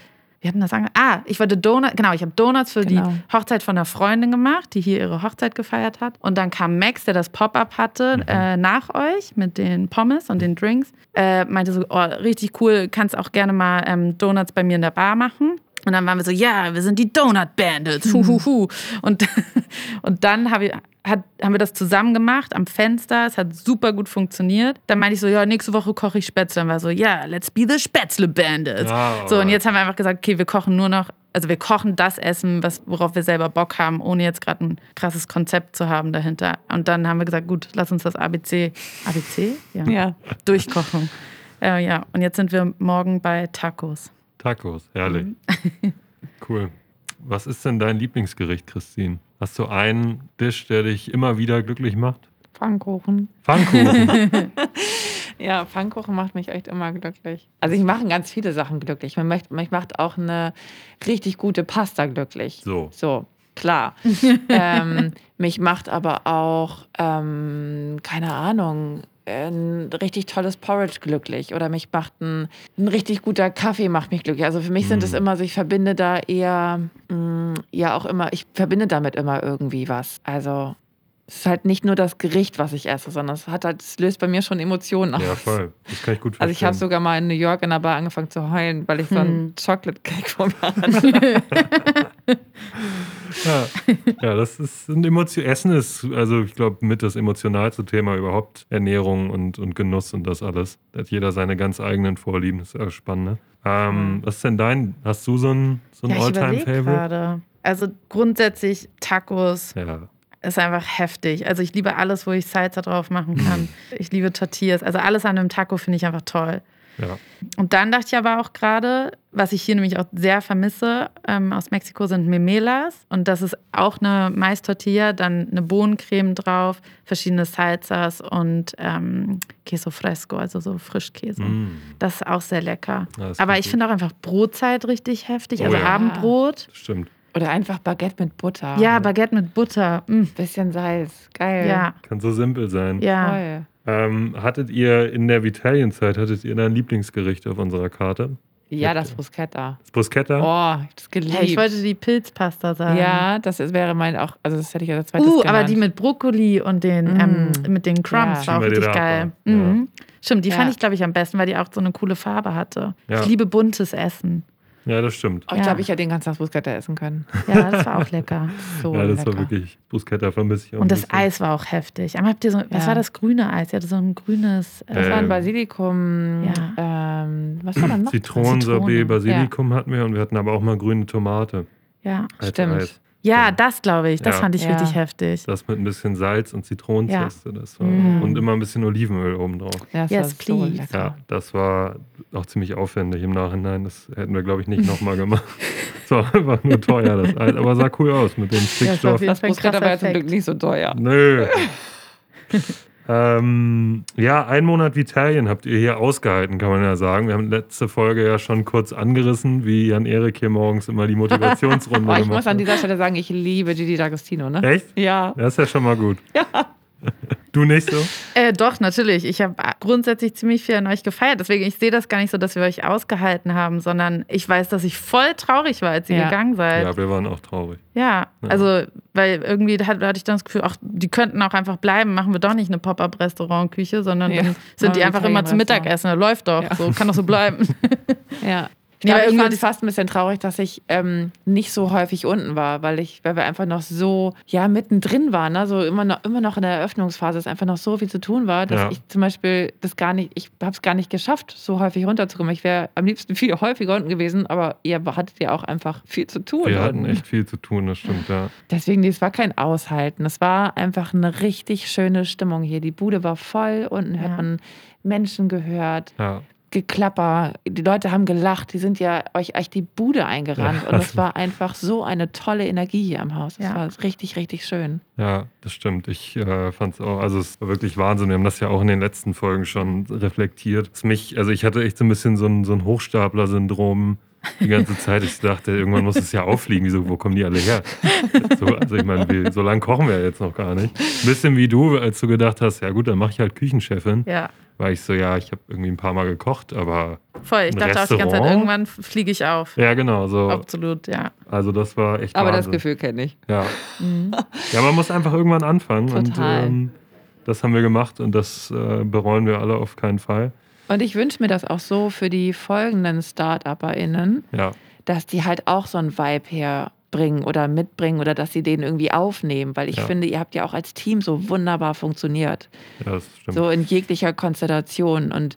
wir hatten das ange Ah, ich wollte Donuts, genau, ich habe Donuts für Genau. die Hochzeit von einer Freundin gemacht, die hier ihre Hochzeit gefeiert hat. Und dann kam Max, der das Pop-up hatte, äh, nach euch mit den Pommes und den Drinks. Äh, meinte so, oh, richtig cool, kannst auch gerne mal ähm, Donuts bei mir in der Bar machen. Und dann waren wir so, ja, wir sind die Donut Bandits. Huhuhu. Und, (laughs) und dann hab ich, hat, haben wir das zusammen gemacht am Fenster. Es hat super gut funktioniert. Dann meinte ich so, ja, nächste Woche koche ich Spätzle. Und war so, ja, let's be the Spätzle Bandits. Ah, so, und jetzt haben wir einfach gesagt, okay, wir kochen nur noch, also wir kochen das Essen, was, worauf wir selber Bock haben, ohne jetzt gerade ein krasses Konzept zu haben dahinter. Und dann haben wir gesagt, gut, lass uns das ABC, ABC? Ja. Ja. Durchkochen. Äh, ja, und jetzt sind wir morgen bei Tacos. Tacos, herrlich. Mhm. (laughs) Cool. Was ist denn dein Lieblingsgericht, Christine? Hast du einen Dish, der dich immer wieder glücklich macht? Pfannkuchen. Pfannkuchen. (laughs) Ja, Pfannkuchen macht mich echt immer glücklich. Also ich mache ganz viele Sachen glücklich. Mich macht, mich macht auch eine richtig gute Pasta glücklich. So. So, klar. (laughs) ähm, mich macht aber auch, ähm, keine Ahnung, ein richtig tolles Porridge glücklich. Oder mich macht ein, ein richtig guter Kaffee macht mich glücklich. Also für mich sind es Mm. immer so, ich verbinde da eher, mh, ja auch immer, ich verbinde damit immer irgendwie was. Also es ist halt nicht nur das Gericht, was ich esse, sondern es hat halt, es löst bei mir schon Emotionen aus. ja, voll. Das kann ich gut verstehen. Also ich habe sogar mal in New York in der Bar angefangen zu heulen, weil ich so einen Hm. Chocolate Cake vor mir hatte. (laughs) Ja, ja das ist ein Emotion. Essen ist, also ich glaube, mit das emotionalste Thema überhaupt Ernährung und, und Genuss und das alles. Da hat jeder seine ganz eigenen Vorlieben. Das ist ja spannend. Ne? Ähm, was ist denn dein? Hast du so ein, so ein Ja, ich überlege All-Time-Favorite? gerade. Also grundsätzlich Tacos Ja, ist einfach heftig. Also ich liebe alles, wo ich Salsa drauf machen kann. Ich liebe Tortillas. Also alles an einem Taco finde ich einfach toll. ja. Und dann dachte ich aber auch gerade, was ich hier nämlich auch sehr vermisse ähm, aus Mexiko sind Memelas. Und das ist auch eine Mais-Tortilla, dann eine Bohnencreme drauf, verschiedene Salsas und ähm, Queso fresco, also so Frischkäse. Mm, Das ist auch sehr lecker. Ja, aber ich finde auch einfach Brotzeit richtig heftig, Oh also ja. Abendbrot. stimmt. Oder einfach Baguette mit Butter. Ja, Baguette mit Butter. Mm. Bisschen Salz. Geil. Ja, Kann so simpel sein. ja. Ähm, hattet ihr in der Vitalienzeit, hattet ihr dein Lieblingsgericht auf unserer Karte? Ja, das Bruschetta. Das Bruschetta? Oh, das geliebt. Ja, ich wollte die Pilzpasta sagen. ja, das ist, wäre mein auch, also das hätte ich ja als zweites Uh, genannt. aber die mit Brokkoli und den, Mm. ähm, mit den Crumbs Ja. war auch richtig geil. Rapa, ja. Mhm. Stimmt, die Ja. fand ich, glaube ich, am besten, weil die auch so eine coole Farbe hatte. Ja. Ich liebe buntes Essen. Ja, das stimmt. Oh, ich Ja. glaube, ich hätte den ganzen Tag Bruschetta essen können. Ja, das war auch lecker. (laughs) So ja, das lecker. war wirklich, Bruschetta vermisse ich auch Und das bisschen. Eis war auch heftig. Einmal habt ihr so, was Ja. war das grüne Eis? Ihr hatte so ein grünes. Äh, Das war ein Ähm, Basilikum. Ähm, was war da noch? Zitronensorbet, Zitrone. Basilikum hatten wir und wir hatten aber auch mal grüne Tomate ja. Stimmt. Eis. Ja, das glaube ich. Das Ja. fand ich Ja. richtig heftig. Das mit ein bisschen Salz und Zitronenzeste. Das war, Mhm. Und immer ein bisschen Olivenöl obendrauf. Ja, das Yes, war so please. lecker. Ja, das war auch ziemlich aufwendig im Nachhinein. Das hätten wir, glaube ich, nicht nochmal gemacht. (laughs) Es war einfach nur teuer, das Eis. Aber sah cool aus mit dem Ja, Stickstoff. jeden Das Bruschetta war ja zum Glück nicht so teuer. Nö. (laughs) ähm, ja, ein Monat Vitalien habt ihr hier ausgehalten, kann man ja sagen. Wir haben letzte Folge ja schon kurz angerissen, wie Jan-Erik hier morgens immer die Motivationsrunde (laughs) Oh, ich gemacht muss an dieser Stelle sagen, ich liebe Gigi D'Agostino, ne? Echt? Ja. Das ist ja schon mal gut. Ja. (laughs) Du nicht so? Äh, doch, natürlich. Ich habe grundsätzlich ziemlich viel an euch gefeiert. Deswegen, ich sehe das gar nicht so, dass wir euch ausgehalten haben, sondern ich weiß, dass ich voll traurig war, als ihr Ja. gegangen seid. Ja, wir waren auch traurig. Ja, Ja. also, weil irgendwie hatte ich dann das Gefühl, ach, die könnten auch einfach bleiben, machen wir doch nicht eine Pop-Up-Restaurant-Küche, sondern Ja. dann sind die einfach immer zum. Mittagessen. Läuft doch, Ja. so kann doch so bleiben. (laughs) Ja. Nee, ich irgendwie fand es fast ein bisschen traurig, dass ich ähm, nicht so häufig unten war, weil ich, weil wir einfach noch so ja mittendrin waren, ne? so immer noch, immer noch in der Eröffnungsphase, es einfach noch so viel zu tun war, dass Ja. ich zum Beispiel das gar nicht, ich habe es gar nicht geschafft, so häufig runterzukommen. Ich wäre am liebsten (laughs) viel häufiger unten gewesen, aber ihr hattet ja auch einfach viel zu tun. Wir hatten echt viel zu tun, das stimmt, ja. Deswegen, nee, es war kein Aushalten. Es war einfach eine richtig schöne Stimmung hier. Die Bude war voll, unten Ja. hat man Menschen gehört, ja. Geklapper. Die Leute haben gelacht, die sind ja euch echt die Bude eingerannt. Ja. Und es war einfach so eine tolle Energie hier im Haus. Es Ja. war richtig, richtig schön. Ja, das stimmt. Ich äh, fand es auch, also es war wirklich Wahnsinn. Wir haben das ja auch in den letzten Folgen schon reflektiert. Es mich, also ich hatte echt so ein bisschen so ein, so ein Hochstapler-Syndrom die ganze Zeit. Ich dachte, irgendwann muss es ja auffliegen. Wieso, wo kommen die alle her? So, also ich meine, wir- so lange kochen wir jetzt noch gar nicht. Ein bisschen wie du, als du gedacht hast, ja gut, dann mache ich halt Küchenchefin. ja, War ich so, ja, ich habe irgendwie ein paar Mal gekocht, aber voll. Ich dachte auch die ganze Zeit, Restaurant? irgendwann fliege ich auf. ja, genau, so. Absolut, ja. Also das war echt Aber das Wahnsinn. Gefühl kenne ich. Ja. ja, man muss einfach irgendwann anfangen. Total. Und ähm, das haben wir gemacht und das äh, bereuen wir alle auf keinen Fall. Und ich wünsche mir das auch so für die folgenden StartupperInnen, Ja, dass die halt auch so einen Vibe herbringen oder mitbringen oder dass sie den irgendwie aufnehmen. Weil ich Ja. finde, ihr habt ja auch als Team so wunderbar funktioniert. ja das stimmt. So in jeglicher Konstellation. Und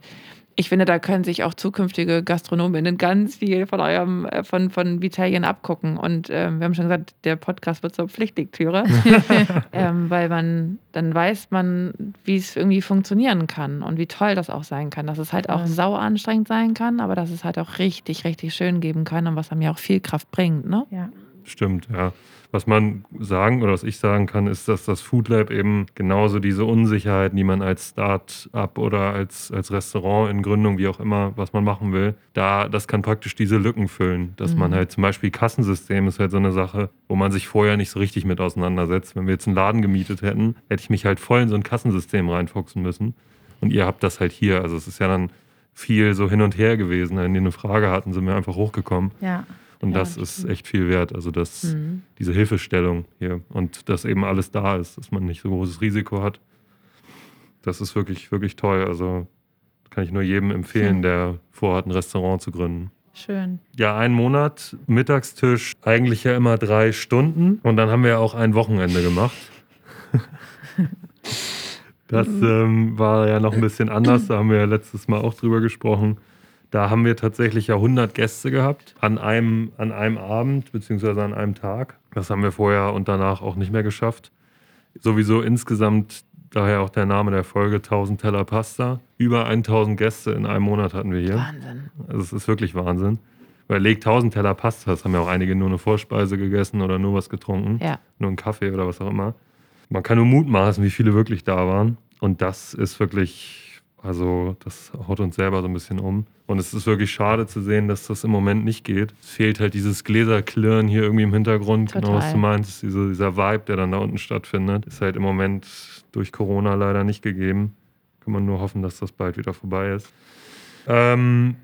ich finde, da können sich auch zukünftige Gastronominnen ganz viel von eurem, äh, von, von Vitalien abgucken. Und ähm, wir haben schon gesagt, der Podcast wird zur Pflichtlektüre, (laughs) ähm, weil man dann weiß man, wie es irgendwie funktionieren kann und wie toll das auch sein kann. Dass es halt auch Ja. sau anstrengend sein kann, aber dass es halt auch richtig, richtig schön geben kann und was einem ja auch viel Kraft bringt. Ne? Ja. Stimmt, ja. Was man sagen oder was ich sagen kann, ist, dass das Food Lab eben genauso diese Unsicherheiten, die man als Start-up oder als, als Restaurant in Gründung, wie auch immer, was man machen will, da, das kann praktisch diese Lücken füllen. Dass man Mhm. halt zum Beispiel Kassensystem ist halt so eine Sache, wo man sich vorher nicht so richtig mit auseinandersetzt. Wenn wir jetzt einen Laden gemietet hätten, hätte ich mich halt voll in so ein Kassensystem reinfuchsen müssen. Und ihr habt das halt hier. Also es ist ja dann viel so hin und her gewesen. Wenn die eine Frage hatten, sind wir einfach hochgekommen. Ja. Und Ja, das ist echt viel wert. Also das, Mhm. diese Hilfestellung hier und dass eben alles da ist, dass man nicht so großes Risiko hat. Das ist wirklich, wirklich toll. Also kann ich nur jedem empfehlen, Hm. der vorhat, ein Restaurant zu gründen. Schön. Ja, ein Monat, Mittagstisch, eigentlich ja immer drei Stunden. Und dann haben wir auch ein Wochenende gemacht. (laughs) Das ähm, war ja noch ein bisschen anders. Da haben wir ja letztes Mal auch drüber gesprochen. Da haben wir tatsächlich ja 100 Gäste gehabt an einem, an einem Abend beziehungsweise an einem Tag. Das haben wir vorher und danach auch nicht mehr geschafft. Sowieso insgesamt, daher auch der Name der Folge, 1000 Teller Pasta. Über 1000 Gäste in einem Monat hatten wir hier. Wahnsinn. Also es ist wirklich Wahnsinn. Weil leg 1000 Teller Pasta, das haben ja auch einige nur eine Vorspeise gegessen oder nur was getrunken. Ja. Nur einen Kaffee oder was auch immer. Man kann nur mutmaßen, wie viele wirklich da waren. Und das ist wirklich, also das haut uns selber so ein bisschen um. Und es ist wirklich schade zu sehen, dass das im Moment nicht geht. Es fehlt halt dieses Gläserklirren hier irgendwie im Hintergrund. Genau, was Total. du meinst. Diese, dieser Vibe, der dann da unten stattfindet, ist halt im Moment durch Corona leider nicht gegeben. Kann man nur hoffen, dass das bald wieder vorbei ist. Ähm,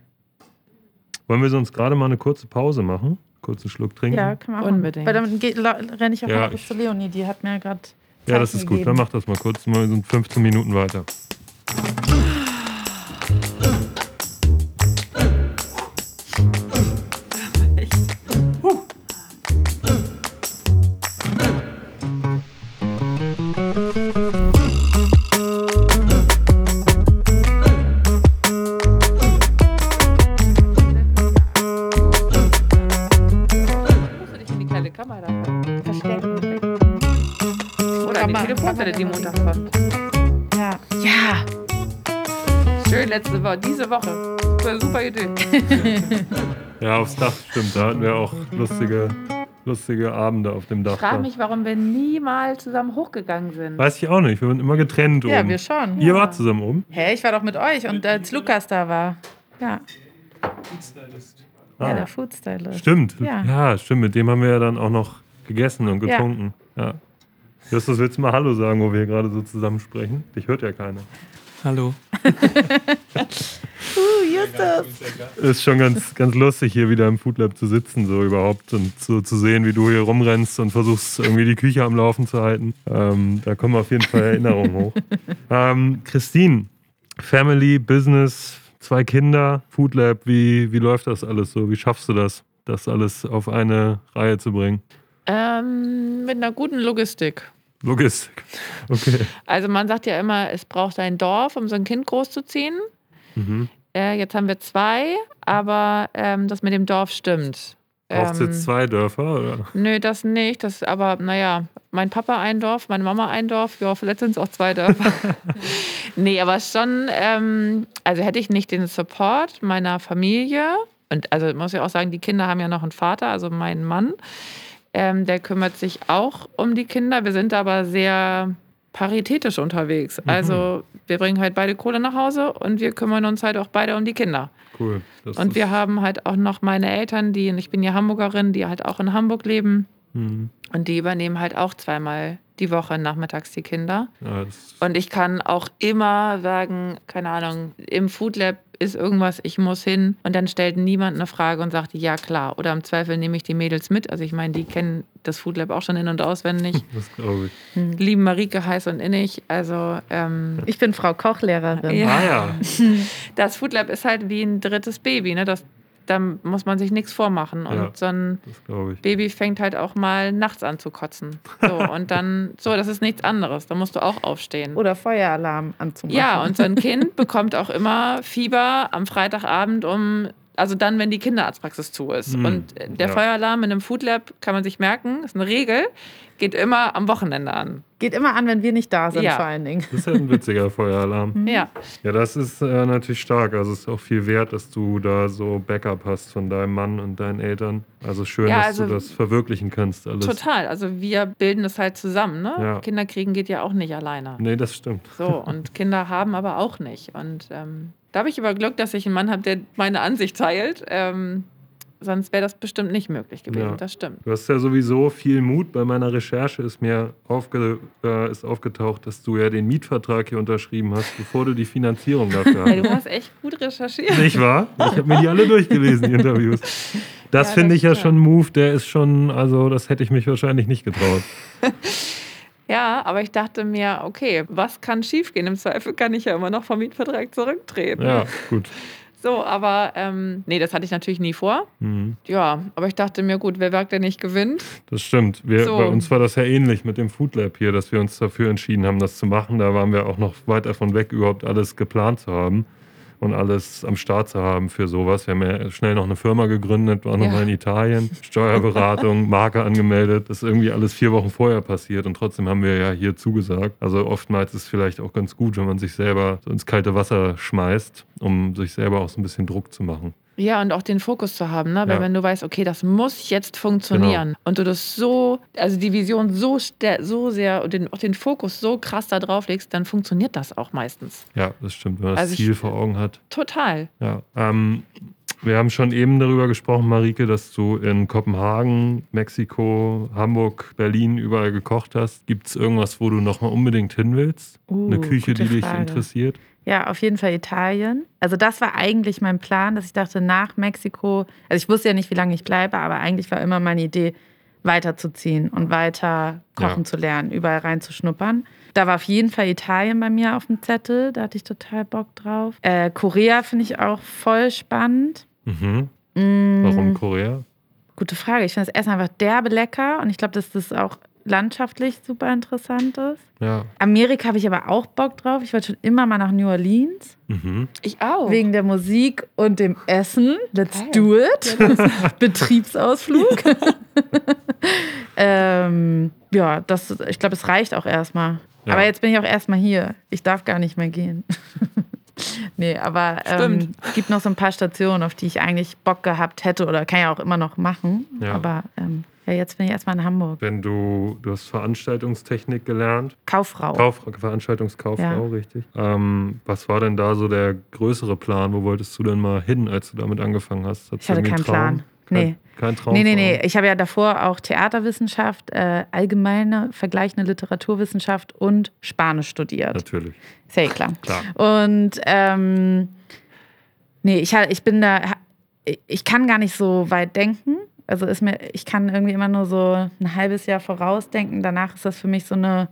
wollen wir sonst gerade mal eine kurze Pause machen? Kurzen Schluck trinken? Ja, kann man auch Unbedingt. Weil dann geht- renne ich auch Ja, mal ich- zu Leonie. Die hat mir gerade. Ja, das ist gut. Dann mach das mal kurz. Wir sind 15 Minuten weiter. Aufs Dach, stimmt. Da hatten wir auch lustige, lustige Abende auf dem Dach. Ich frage mich, warum wir niemals zusammen hochgegangen sind. Weiß ich auch nicht. Wir waren immer getrennt Ja, oben. wir schon. Ihr wart zusammen oben? Hä, ich war doch mit euch und als Lukas da war. Ja, Ah, ja der Foodstylist. stimmt. Ja. Ja. stimmt. Mit dem haben wir ja dann auch noch gegessen und Ja. getrunken. Ja. Justus, willst du mal Hallo sagen, wo wir hier gerade so zusammen sprechen? Dich hört ja keiner. Hallo. (laughs) Uh, Justus. Ist schon ganz, ganz lustig, hier wieder im Food Lab zu sitzen, so überhaupt und so zu sehen, wie du hier rumrennst und versuchst, irgendwie die Küche am Laufen zu halten. Ähm, da kommen auf jeden Fall Erinnerungen hoch. (laughs) Ähm, Christine, Family, Business, zwei Kinder, Food Lab, wie, wie läuft das alles so? Wie schaffst du das, das alles auf eine Reihe zu bringen? Ähm, mit einer guten Logistik. Logistik. Okay. Also man sagt ja immer, es braucht ein Dorf, um so ein Kind großzuziehen. Mhm. Äh, jetzt haben wir zwei, aber ähm, das mit dem Dorf stimmt. Brauchst du Ähm, jetzt zwei Dörfer? Oder? Nö, das nicht. Das aber, naja, mein Papa ein Dorf, meine Mama ein Dorf, ja, vielleicht sind es auch zwei Dörfer. (laughs) nee, aber schon, ähm, also hätte ich nicht den Support meiner Familie, und also muss ich auch sagen, die Kinder haben ja noch einen Vater, also meinen Mann, ähm, der kümmert sich auch um die Kinder. Wir sind aber sehr paritätisch unterwegs. Also wir bringen halt beide Kohle nach Hause und wir kümmern uns halt auch beide um die Kinder. Cool. Das Und wir haben halt auch noch meine Eltern, die, ich bin ja Hamburgerin, die halt auch in Hamburg leben. Mhm. Und die übernehmen halt auch zweimal die Woche nachmittags die Kinder. Ja, Und ich kann auch immer sagen, keine Ahnung, im Food Lab ist irgendwas, ich muss hin. Und dann stellt niemand eine Frage und sagt, ja klar. Oder im Zweifel nehme ich die Mädels mit. Also ich meine, die kennen das Food Lab auch schon in- und auswendig. (laughs) das glaube ich. Lieben Marike heiß und innig. Also ähm, Ich bin Frau Kochlehrerin. Ja. Ah ja. (laughs) das Food Lab ist halt wie ein drittes Baby. Ne? Das da muss man sich nichts vormachen. Und Ja, so ein Das glaube ich. Baby fängt halt auch mal nachts an zu kotzen. So, (laughs) und dann, so, das ist nichts anderes. Da musst du auch aufstehen. Oder Feueralarm anzumachen. Ja, und so ein Kind (laughs) bekommt auch immer Fieber am Freitagabend um, also dann, wenn die Kinderarztpraxis zu ist. Hm, Und der ja. Feueralarm in einem Food Lab kann man sich merken, ist eine Regel, geht immer am Wochenende an. Geht immer an, wenn wir nicht da sind, Ja. vor allen Dingen. Das ist ja ein witziger (laughs) Feueralarm. Ja. Ja, das ist äh, natürlich stark. Also es ist auch viel wert, dass du da so Backup hast von deinem Mann und deinen Eltern. Also schön, Ja, dass also du das verwirklichen kannst alles. Total. Also wir bilden das halt zusammen. Ne? Ja. Kinder kriegen geht ja auch nicht alleine. Nee, das stimmt. So, und (laughs) Kinder haben aber auch nicht. Und ähm, da habe ich aber Glück, dass ich einen Mann habe, der meine Ansicht teilt. Ähm, sonst wäre das bestimmt nicht möglich gewesen. Ja. Das stimmt. Du hast ja sowieso viel Mut. Bei meiner Recherche ist mir aufge äh, ist aufgetaucht, dass du ja den Mietvertrag hier unterschrieben hast, bevor du die Finanzierung dafür hattest. du hast echt gut recherchiert. Nicht wahr? Ich habe mir die alle durchgelesen, die Interviews. (laughs) Das Ja, finde ich ja stimmt. schon ein Move, der ist schon, also das hätte ich mich wahrscheinlich nicht getraut. (laughs) Ja, aber ich dachte mir, okay, was kann schiefgehen? Im Zweifel kann ich ja immer noch vom Mietvertrag zurücktreten. Ja, gut. So, aber ähm, nee, das hatte ich natürlich nie vor. Mhm. Ja, aber ich dachte mir, gut, wer wagt, der nicht gewinnt. Das stimmt. Wir, So. Bei uns war das ja ähnlich mit dem Food Lab hier, dass wir uns dafür entschieden haben, das zu machen. Da waren wir auch noch weit davon weg, überhaupt alles geplant zu haben und alles am Start zu haben für sowas. Wir haben ja schnell noch eine Firma gegründet, waren Ja. nochmal in Italien, Steuerberatung, (laughs) Marke angemeldet. Das ist irgendwie alles vier Wochen vorher passiert und trotzdem haben wir ja hier zugesagt. Also oftmals ist es vielleicht auch ganz gut, wenn man sich selber so ins kalte Wasser schmeißt, um sich selber auch so ein bisschen Druck zu machen. Ja, und auch den Fokus zu haben, ne? Weil Ja. wenn du weißt, okay, das muss jetzt funktionieren und du das so, also die Vision so, so sehr und den, auch den Fokus so krass da drauf legst, dann funktioniert das auch meistens. Ja, das stimmt, wenn man das Also ich- Ziel vor Augen hat. Total. Ja, ähm, wir haben schon eben darüber gesprochen, Marike, dass du in Kopenhagen, Mexiko, Hamburg, Berlin überall gekocht hast. Gibt es irgendwas, wo du noch mal unbedingt hin willst? Uh, Eine Küche, die dich Frage. interessiert? Ja, auf jeden Fall Italien. Also das war eigentlich mein Plan, dass ich dachte, nach Mexiko, also ich wusste ja nicht, wie lange ich bleibe, aber eigentlich war immer meine Idee, weiterzuziehen und weiter kochen Ja. zu lernen, überall reinzuschnuppern. Da war auf jeden Fall Italien bei mir auf dem Zettel, da hatte ich total Bock drauf. Äh, Korea finde ich auch voll spannend. Mhm. Mm, Warum Korea? Gute Frage. Ich finde das Essen einfach derbe lecker und ich glaube, dass das auch landschaftlich super interessant ist. Ja. Amerika habe ich aber auch Bock drauf. Ich wollte schon immer mal nach New Orleans. Mhm. Ich auch. Wegen der Musik und dem Essen. Let's Geil. do it. (laughs) Betriebsausflug. (laughs) ähm, ja, das, ich glaube, es reicht auch erstmal. Ja. Aber jetzt bin ich auch erstmal hier. Ich darf gar nicht mehr gehen. (laughs) nee, aber ähm, es gibt noch so ein paar Stationen, auf die ich eigentlich Bock gehabt hätte oder kann ja auch immer noch machen. Ja. Aber ähm, ja, jetzt bin ich erstmal in Hamburg. Wenn du, du hast Veranstaltungstechnik gelernt, Kauffrau. Kauf, Veranstaltungskauffrau, Ja. richtig. Ähm, was war denn da so der größere Plan? Wo wolltest du denn mal hin, als du damit angefangen hast? Hattest Ich hatte keinen einen Plan. Kein, Nee. Kein Traum? Nee, nee, nee. Ich habe ja davor auch Theaterwissenschaft, äh, allgemeine vergleichende Literaturwissenschaft und Spanisch studiert. Natürlich, eh klar. klar. Und ähm, nee, ich, ich bin da, ich kann gar nicht so weit denken. Also ist mir, ich kann irgendwie immer nur so ein halbes Jahr vorausdenken. Danach ist das für mich so eine,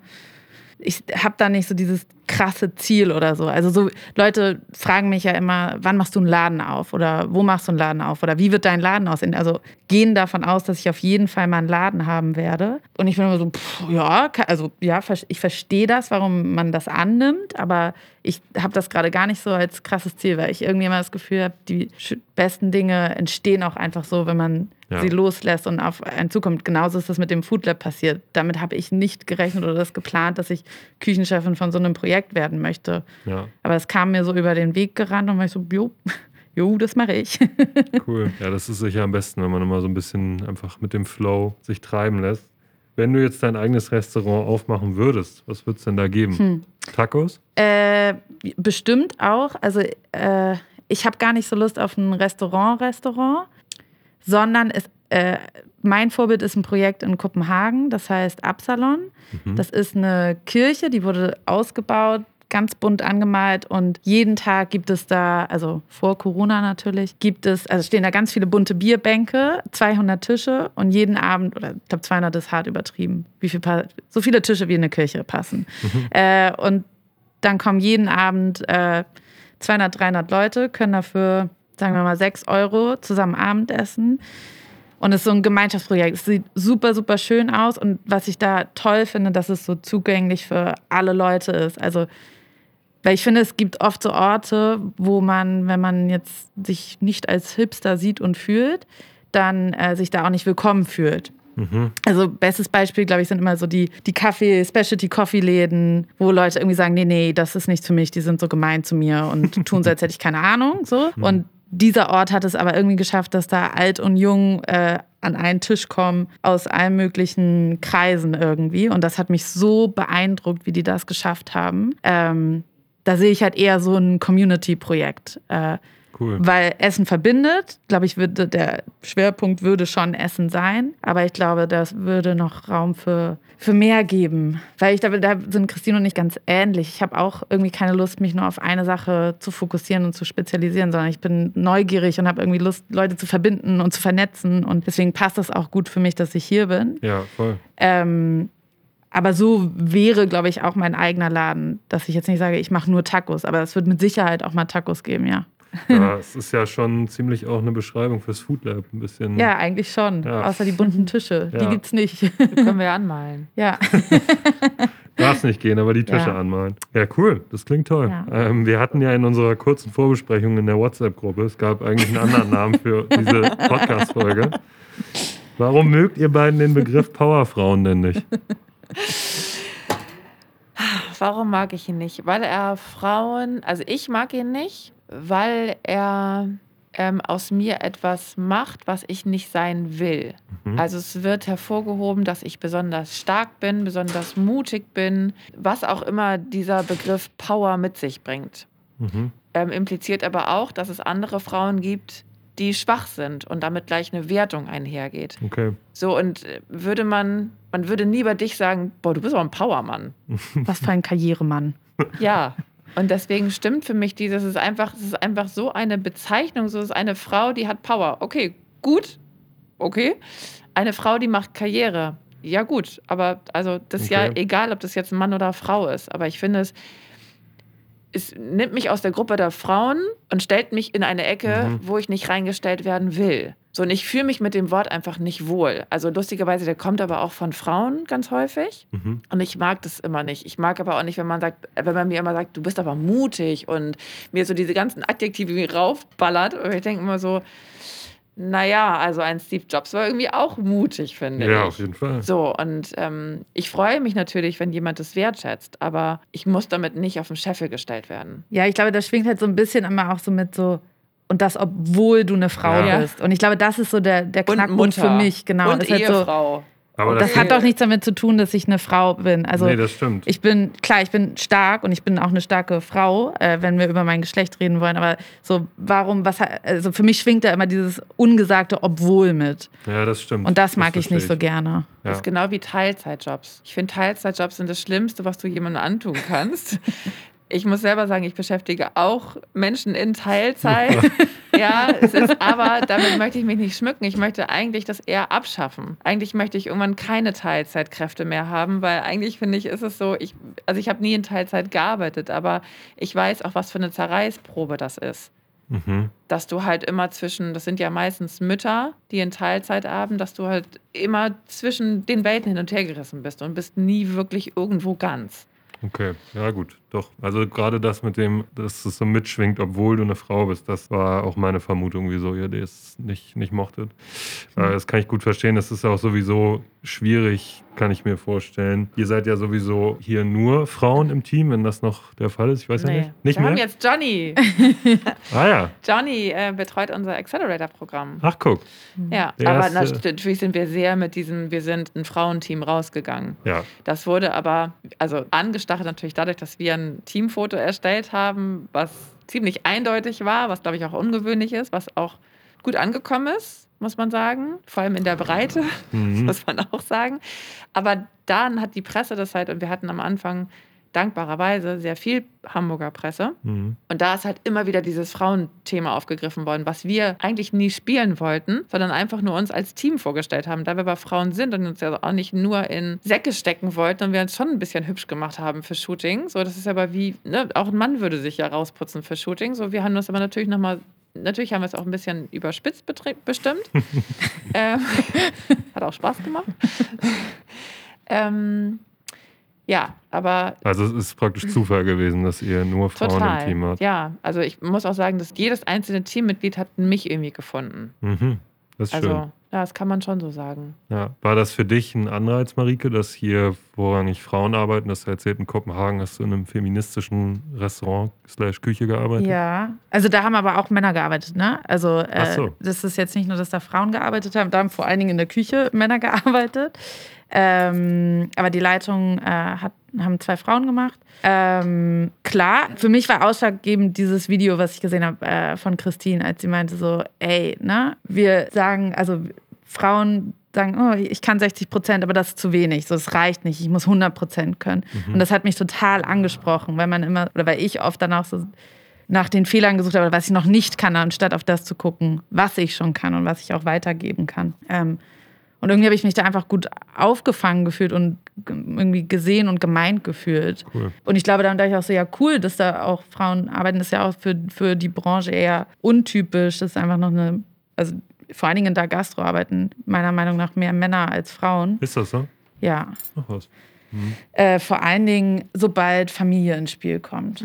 ich habe da nicht so dieses krasse Ziel oder so. Also so Leute fragen mich ja immer, wann machst du einen Laden auf oder wo machst du einen Laden auf oder wie wird dein Laden aussehen? Also gehen davon aus, dass ich auf jeden Fall mal einen Laden haben werde. Und ich bin immer so, pff, ja, also ja, ich verstehe das, warum man das annimmt, aber ich habe das gerade gar nicht so als krasses Ziel, weil ich irgendwie immer das Gefühl habe, die besten Dinge entstehen auch einfach so, wenn man Ja. sie loslässt und auf einen zukommt. Genauso ist das mit dem Food Lab passiert. Damit habe ich nicht gerechnet oder das geplant, dass ich Küchenchefin von so einem Projekt werden möchte. Ja, Aber es kam mir so über den Weg gerannt und war ich so, jo, (laughs) jo, das mache ich. (laughs) cool. Ja, das ist sicher am besten, wenn man immer so ein bisschen einfach mit dem Flow sich treiben lässt. Wenn du jetzt dein eigenes Restaurant aufmachen würdest, was würde es denn da geben? Hm. Tacos? Äh, bestimmt auch. Also äh, ich habe gar nicht so Lust auf ein Restaurant-Restaurant, sondern es, äh, mein Vorbild ist ein Projekt in Kopenhagen, das heißt Absalon. Mhm. Das ist eine Kirche, die wurde ausgebaut, ganz bunt angemalt und jeden Tag gibt es da, also vor Corona natürlich, gibt es, also stehen da ganz viele bunte Bierbänke, 200 Tische und jeden Abend, oder ich glaube 200 ist hart übertrieben, wie viel, so viele Tische wie in eine Kirche passen. Äh, und dann kommen jeden Abend äh, 200, 300 Leute, können dafür sagen wir mal, sechs Euro zusammen Abendessen. Und es ist so ein Gemeinschaftsprojekt. Es sieht super, super schön aus. Und was ich da toll finde, dass es so zugänglich für alle Leute ist. Also, weil ich finde, es gibt oft so Orte, wo man, wenn man jetzt sich nicht als Hipster sieht und fühlt, dann äh, sich da auch nicht willkommen fühlt. Mhm. Also bestes Beispiel, glaube ich, sind immer so die, die Kaffee, Specialty-Coffee-Läden, wo Leute irgendwie sagen, nee, nee, das ist nichts für mich, die sind so gemein zu mir und tun so, als hätte ich keine Ahnung. So. Mhm. Und dieser Ort hat es aber irgendwie geschafft, dass da alt und jung äh, an einen Tisch kommen aus allen möglichen Kreisen irgendwie. Und das hat mich so beeindruckt, wie die das geschafft haben. Ähm, da sehe ich halt eher so ein Community-Projekt. Äh, Cool. weil Essen verbindet. Glaube ich, würde der Schwerpunkt würde schon Essen sein. Aber ich glaube, das würde noch Raum für, für mehr geben. Weil ich glaube, da sind Christine und ich ganz ähnlich. Ich habe auch irgendwie keine Lust, mich nur auf eine Sache zu fokussieren und zu spezialisieren, sondern ich bin neugierig und habe irgendwie Lust, Leute zu verbinden und zu vernetzen. Und deswegen passt das auch gut für mich, dass ich hier bin. Ja, voll. Ähm, aber so wäre, glaube ich, auch mein eigener Laden, dass ich jetzt nicht sage, ich mache nur Tacos. Aber es wird mit Sicherheit auch mal Tacos geben, ja. (laughs) Ja, es ist ja schon ziemlich auch eine Beschreibung fürs Food Lab. Ein bisschen. Ja, eigentlich schon. Ja. Außer die bunten Tische. Die Ja. gibt's nicht. Die können wir ja anmalen. (laughs) ja. (laughs) Darf es nicht gehen, aber die Tische Ja. anmalen. Ja, cool. Das klingt toll. Ja. Ähm, wir hatten ja in unserer kurzen Vorbesprechung in der WhatsApp-Gruppe, es gab eigentlich einen anderen Namen für diese Podcast-Folge. Warum mögt ihr beiden den Begriff Powerfrauen denn nicht? Warum mag ich ihn nicht? Weil er Frauen, also ich mag ihn nicht, weil er ähm, aus mir etwas macht, was ich nicht sein will. Mhm. Also es wird hervorgehoben, dass ich besonders stark bin, besonders mutig bin, was auch immer dieser Begriff Power mit sich bringt. Mhm. Ähm, impliziert aber auch, dass es andere Frauen gibt, die schwach sind und damit gleich eine Wertung einhergeht. Okay. So, und äh, würde man, man würde nie bei dich sagen, boah, du bist aber ein Powermann. (laughs) Was für ein Karrieremann. Ja. (laughs) Und deswegen stimmt für mich dieses, es ist einfach, es ist einfach so eine Bezeichnung, so ist eine Frau, die hat Power. Okay, gut, okay. Eine Frau, die macht Karriere. Ja, gut, aber also das ist ja Okay. egal, ob das jetzt ein Mann oder Frau ist. Aber ich finde es, es nimmt mich aus der Gruppe der Frauen und stellt mich in eine Ecke, Mhm. wo ich nicht reingestellt werden will. So, und ich fühle mich mit dem Wort einfach nicht wohl. Also lustigerweise, der kommt aber auch von Frauen ganz häufig. Mhm. Und ich mag das immer nicht. Ich mag aber auch nicht, wenn man sagt, wenn man mir immer sagt, du bist aber mutig und mir so diese ganzen Adjektive wie raufballert. Und ich denke immer so, naja, also ein Steve Jobs war irgendwie auch mutig, finde Ja, ich. auf jeden Fall. So, und ähm, ich freue mich natürlich, wenn jemand das wertschätzt, aber ich muss damit nicht auf den Scheffel gestellt werden. Ja, ich glaube, das schwingt halt so ein bisschen immer auch so mit so. Und das, obwohl du eine Frau Ja. bist. Und ich glaube, das ist so der, der Knackpunkt für mich, genau. und das, ist halt so, Ehefrau. Aber das hat doch nichts damit zu tun, dass ich eine Frau bin. Also nee, das stimmt. ich bin, klar, ich bin stark und ich bin auch eine starke Frau, äh, wenn wir über mein Geschlecht reden wollen. Aber so, warum, was, also für mich schwingt da immer dieses ungesagte Obwohl mit. ja, das stimmt. Und das mag ich nicht so gerne. Ja. Das ist genau wie Teilzeitjobs. Ich finde, Teilzeitjobs sind das Schlimmste, was du jemandem antun kannst. (laughs) Ich muss selber sagen, ich beschäftige auch Menschen in (laughs) Teilzeit. ja, es ist, aber damit möchte ich mich nicht schmücken. Ich möchte eigentlich das eher abschaffen. Eigentlich möchte ich irgendwann keine Teilzeitkräfte mehr haben, weil eigentlich finde ich, ist es so, ich, also ich habe nie in Teilzeit gearbeitet, aber ich weiß auch, was für eine Zerreißprobe das ist Mhm. dass du halt immer zwischen, das sind ja meistens Mütter, die in Teilzeit arbeiten, dass du halt immer zwischen den Welten hin und her gerissen bist und bist nie wirklich irgendwo ganz. Okay, ja gut, doch. Also gerade das mit dem, dass es so mitschwingt, obwohl du eine Frau bist, das war auch meine Vermutung, wieso ihr das nicht, nicht mochtet. Äh, das kann ich gut verstehen. Das ist auch sowieso schwierig, kann ich mir vorstellen. Ihr seid ja sowieso hier nur Frauen im Team, wenn das noch der Fall ist. Ich weiß ja nicht. Nicht Wir haben mehr? jetzt Johnny. (laughs) Ah ja. Johnny äh, betreut unser Accelerator-Programm. Ach guck. Ja, Der aber erste- nat- natürlich sind wir sehr mit diesem, wir sind ein Frauenteam rausgegangen. Ja. Das wurde aber, also angestachelt natürlich dadurch, dass wir ein Teamfoto erstellt haben, was ziemlich eindeutig war, was glaube ich auch ungewöhnlich ist, was auch gut angekommen ist, muss man sagen. Vor allem in der Breite, (laughs) Mhm. muss man auch sagen. Aber dann hat die Presse das halt, und wir hatten am Anfang dankbarerweise sehr viel Hamburger Presse. Mhm. Und da ist halt immer wieder dieses Frauenthema aufgegriffen worden, was wir eigentlich nie spielen wollten, sondern einfach nur uns als Team vorgestellt haben, da wir aber Frauen sind und uns ja auch nicht nur in Säcke stecken wollten und wir uns schon ein bisschen hübsch gemacht haben für Shooting. So, das ist aber wie, ne, auch ein Mann würde sich ja rausputzen für Shooting. So, wir haben uns aber natürlich nochmal natürlich haben wir es auch ein bisschen überspitzt bestimmt. (laughs) ähm, (laughs) hat auch Spaß gemacht. (laughs) ähm, ja, aber Also es ist praktisch Zufall gewesen, dass ihr nur Frauen total. im Team habt. Ja, also ich muss auch sagen, dass jedes einzelne Teammitglied hat mich irgendwie gefunden. Mhm. Das ist Also, schön. ja, das kann man schon so sagen. Ja. War das für dich ein Anreiz, Marike, dass hier vorrangig Frauen arbeiten? Das erzählt in Kopenhagen, hast du in einem feministischen Restaurant slash Küche gearbeitet? Ja, also da haben aber auch Männer gearbeitet, ne? Also äh, so. das ist jetzt nicht nur, dass da Frauen gearbeitet haben, da haben vor allen Dingen in der Küche Männer (laughs) gearbeitet. Ähm, aber die Leitung äh, hat, haben zwei Frauen gemacht. Ähm, klar, für mich war ausschlaggebend dieses Video, was ich gesehen habe äh, von Christine, als sie meinte so, ey, ne, wir sagen, also Frauen sagen, oh, ich kann 60 Prozent, aber das ist zu wenig, so, es reicht nicht, ich muss 100 Prozent können. Und das hat mich total angesprochen, weil man immer, oder weil ich oft dann auch so nach den Fehlern gesucht habe, was ich noch nicht kann, anstatt auf das zu gucken, was ich schon kann und was ich auch weitergeben kann. Ähm, und irgendwie habe ich mich da einfach gut aufgefangen gefühlt und irgendwie gesehen und gemeint gefühlt. Cool. Und ich glaube, dann dachte ich auch so, ja, cool, dass da auch Frauen arbeiten. Das ist ja auch für, für die Branche eher untypisch. Das ist einfach noch eine, also vor allen Dingen in der Gastro arbeiten meiner Meinung nach mehr Männer als Frauen. Ist das so? Ja. Ach was. Äh, vor allen Dingen, sobald Familie ins Spiel kommt.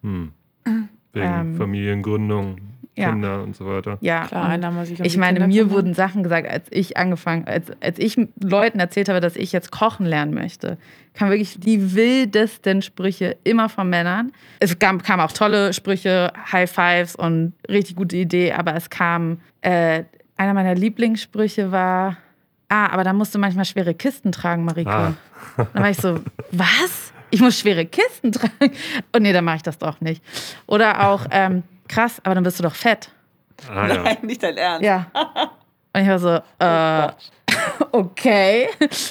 Hm. (clears throat) Wegen Ähm, Familiengründung, ja. Kinder und so weiter. Ja, Klar, und einer muss sich um ich die meine, Kinder mir kümmern. wurden Sachen gesagt, als ich angefangen, als, als ich Leuten erzählt habe, dass ich jetzt kochen lernen möchte, kamen wirklich die wildesten Sprüche immer von Männern. Es kam, kamen auch tolle Sprüche, High Fives und richtig gute Idee, aber es kam, äh, einer meiner Lieblingssprüche war, ah, aber da musst du manchmal schwere Kisten tragen, Marike. Ah. Dann war ich so, (laughs) was? Ich muss schwere Kisten tragen? Und nee, dann mache ich das doch nicht. Oder auch, ähm, krass, aber dann bist du doch fett. Ah, ja. Nein, nicht dein Ernst. Ja. (laughs) Und ich war so, äh, (laughs) okay.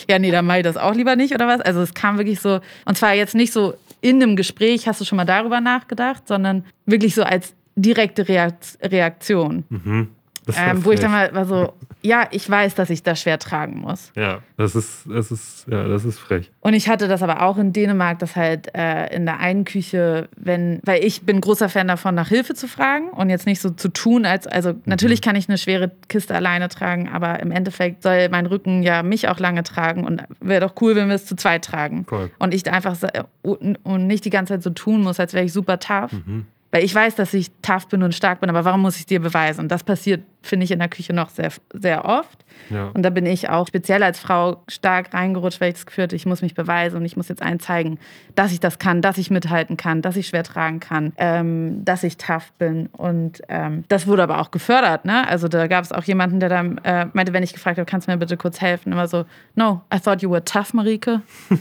Ja, nee, dann mache ich das auch lieber nicht, oder was? Also es kam wirklich so, und zwar jetzt nicht so in einem Gespräch, hast du schon mal darüber nachgedacht, sondern wirklich so als direkte Reakt- Reaktion. Mhm. Ähm, wo ich dann mal war so, ja, ich weiß, dass ich das schwer tragen muss. Ja, das ist, das ist, ja, das ist frech. Und ich hatte das aber auch in Dänemark, dass halt äh, in der einen Küche, wenn, weil ich bin großer Fan davon, nach Hilfe zu fragen und jetzt nicht so zu tun, als, also natürlich kann ich eine schwere Kiste alleine tragen, aber im Endeffekt soll mein Rücken ja mich auch lange tragen und wäre doch cool, wenn wir es zu zweit tragen. Voll. Und ich einfach und nicht die ganze Zeit so tun muss, als wäre ich super tough. Mhm. Weil ich weiß, dass ich tough bin und stark bin, aber warum muss ich dir beweisen? Und das passiert, finde ich, in der Küche noch sehr, sehr oft. Ja. Und da bin ich auch speziell als Frau stark reingerutscht, weil ich das Gefühl hatte, ich muss mich beweisen und ich muss jetzt allen zeigen, dass ich das kann, dass ich mithalten kann, dass ich schwer tragen kann, ähm, dass ich tough bin. Und ähm, das wurde aber auch gefördert. Ne? Also da gab es auch jemanden, der dann äh, meinte, wenn ich gefragt habe, kannst du mir bitte kurz helfen? Immer so, no, I thought you were tough, Marike. (laughs)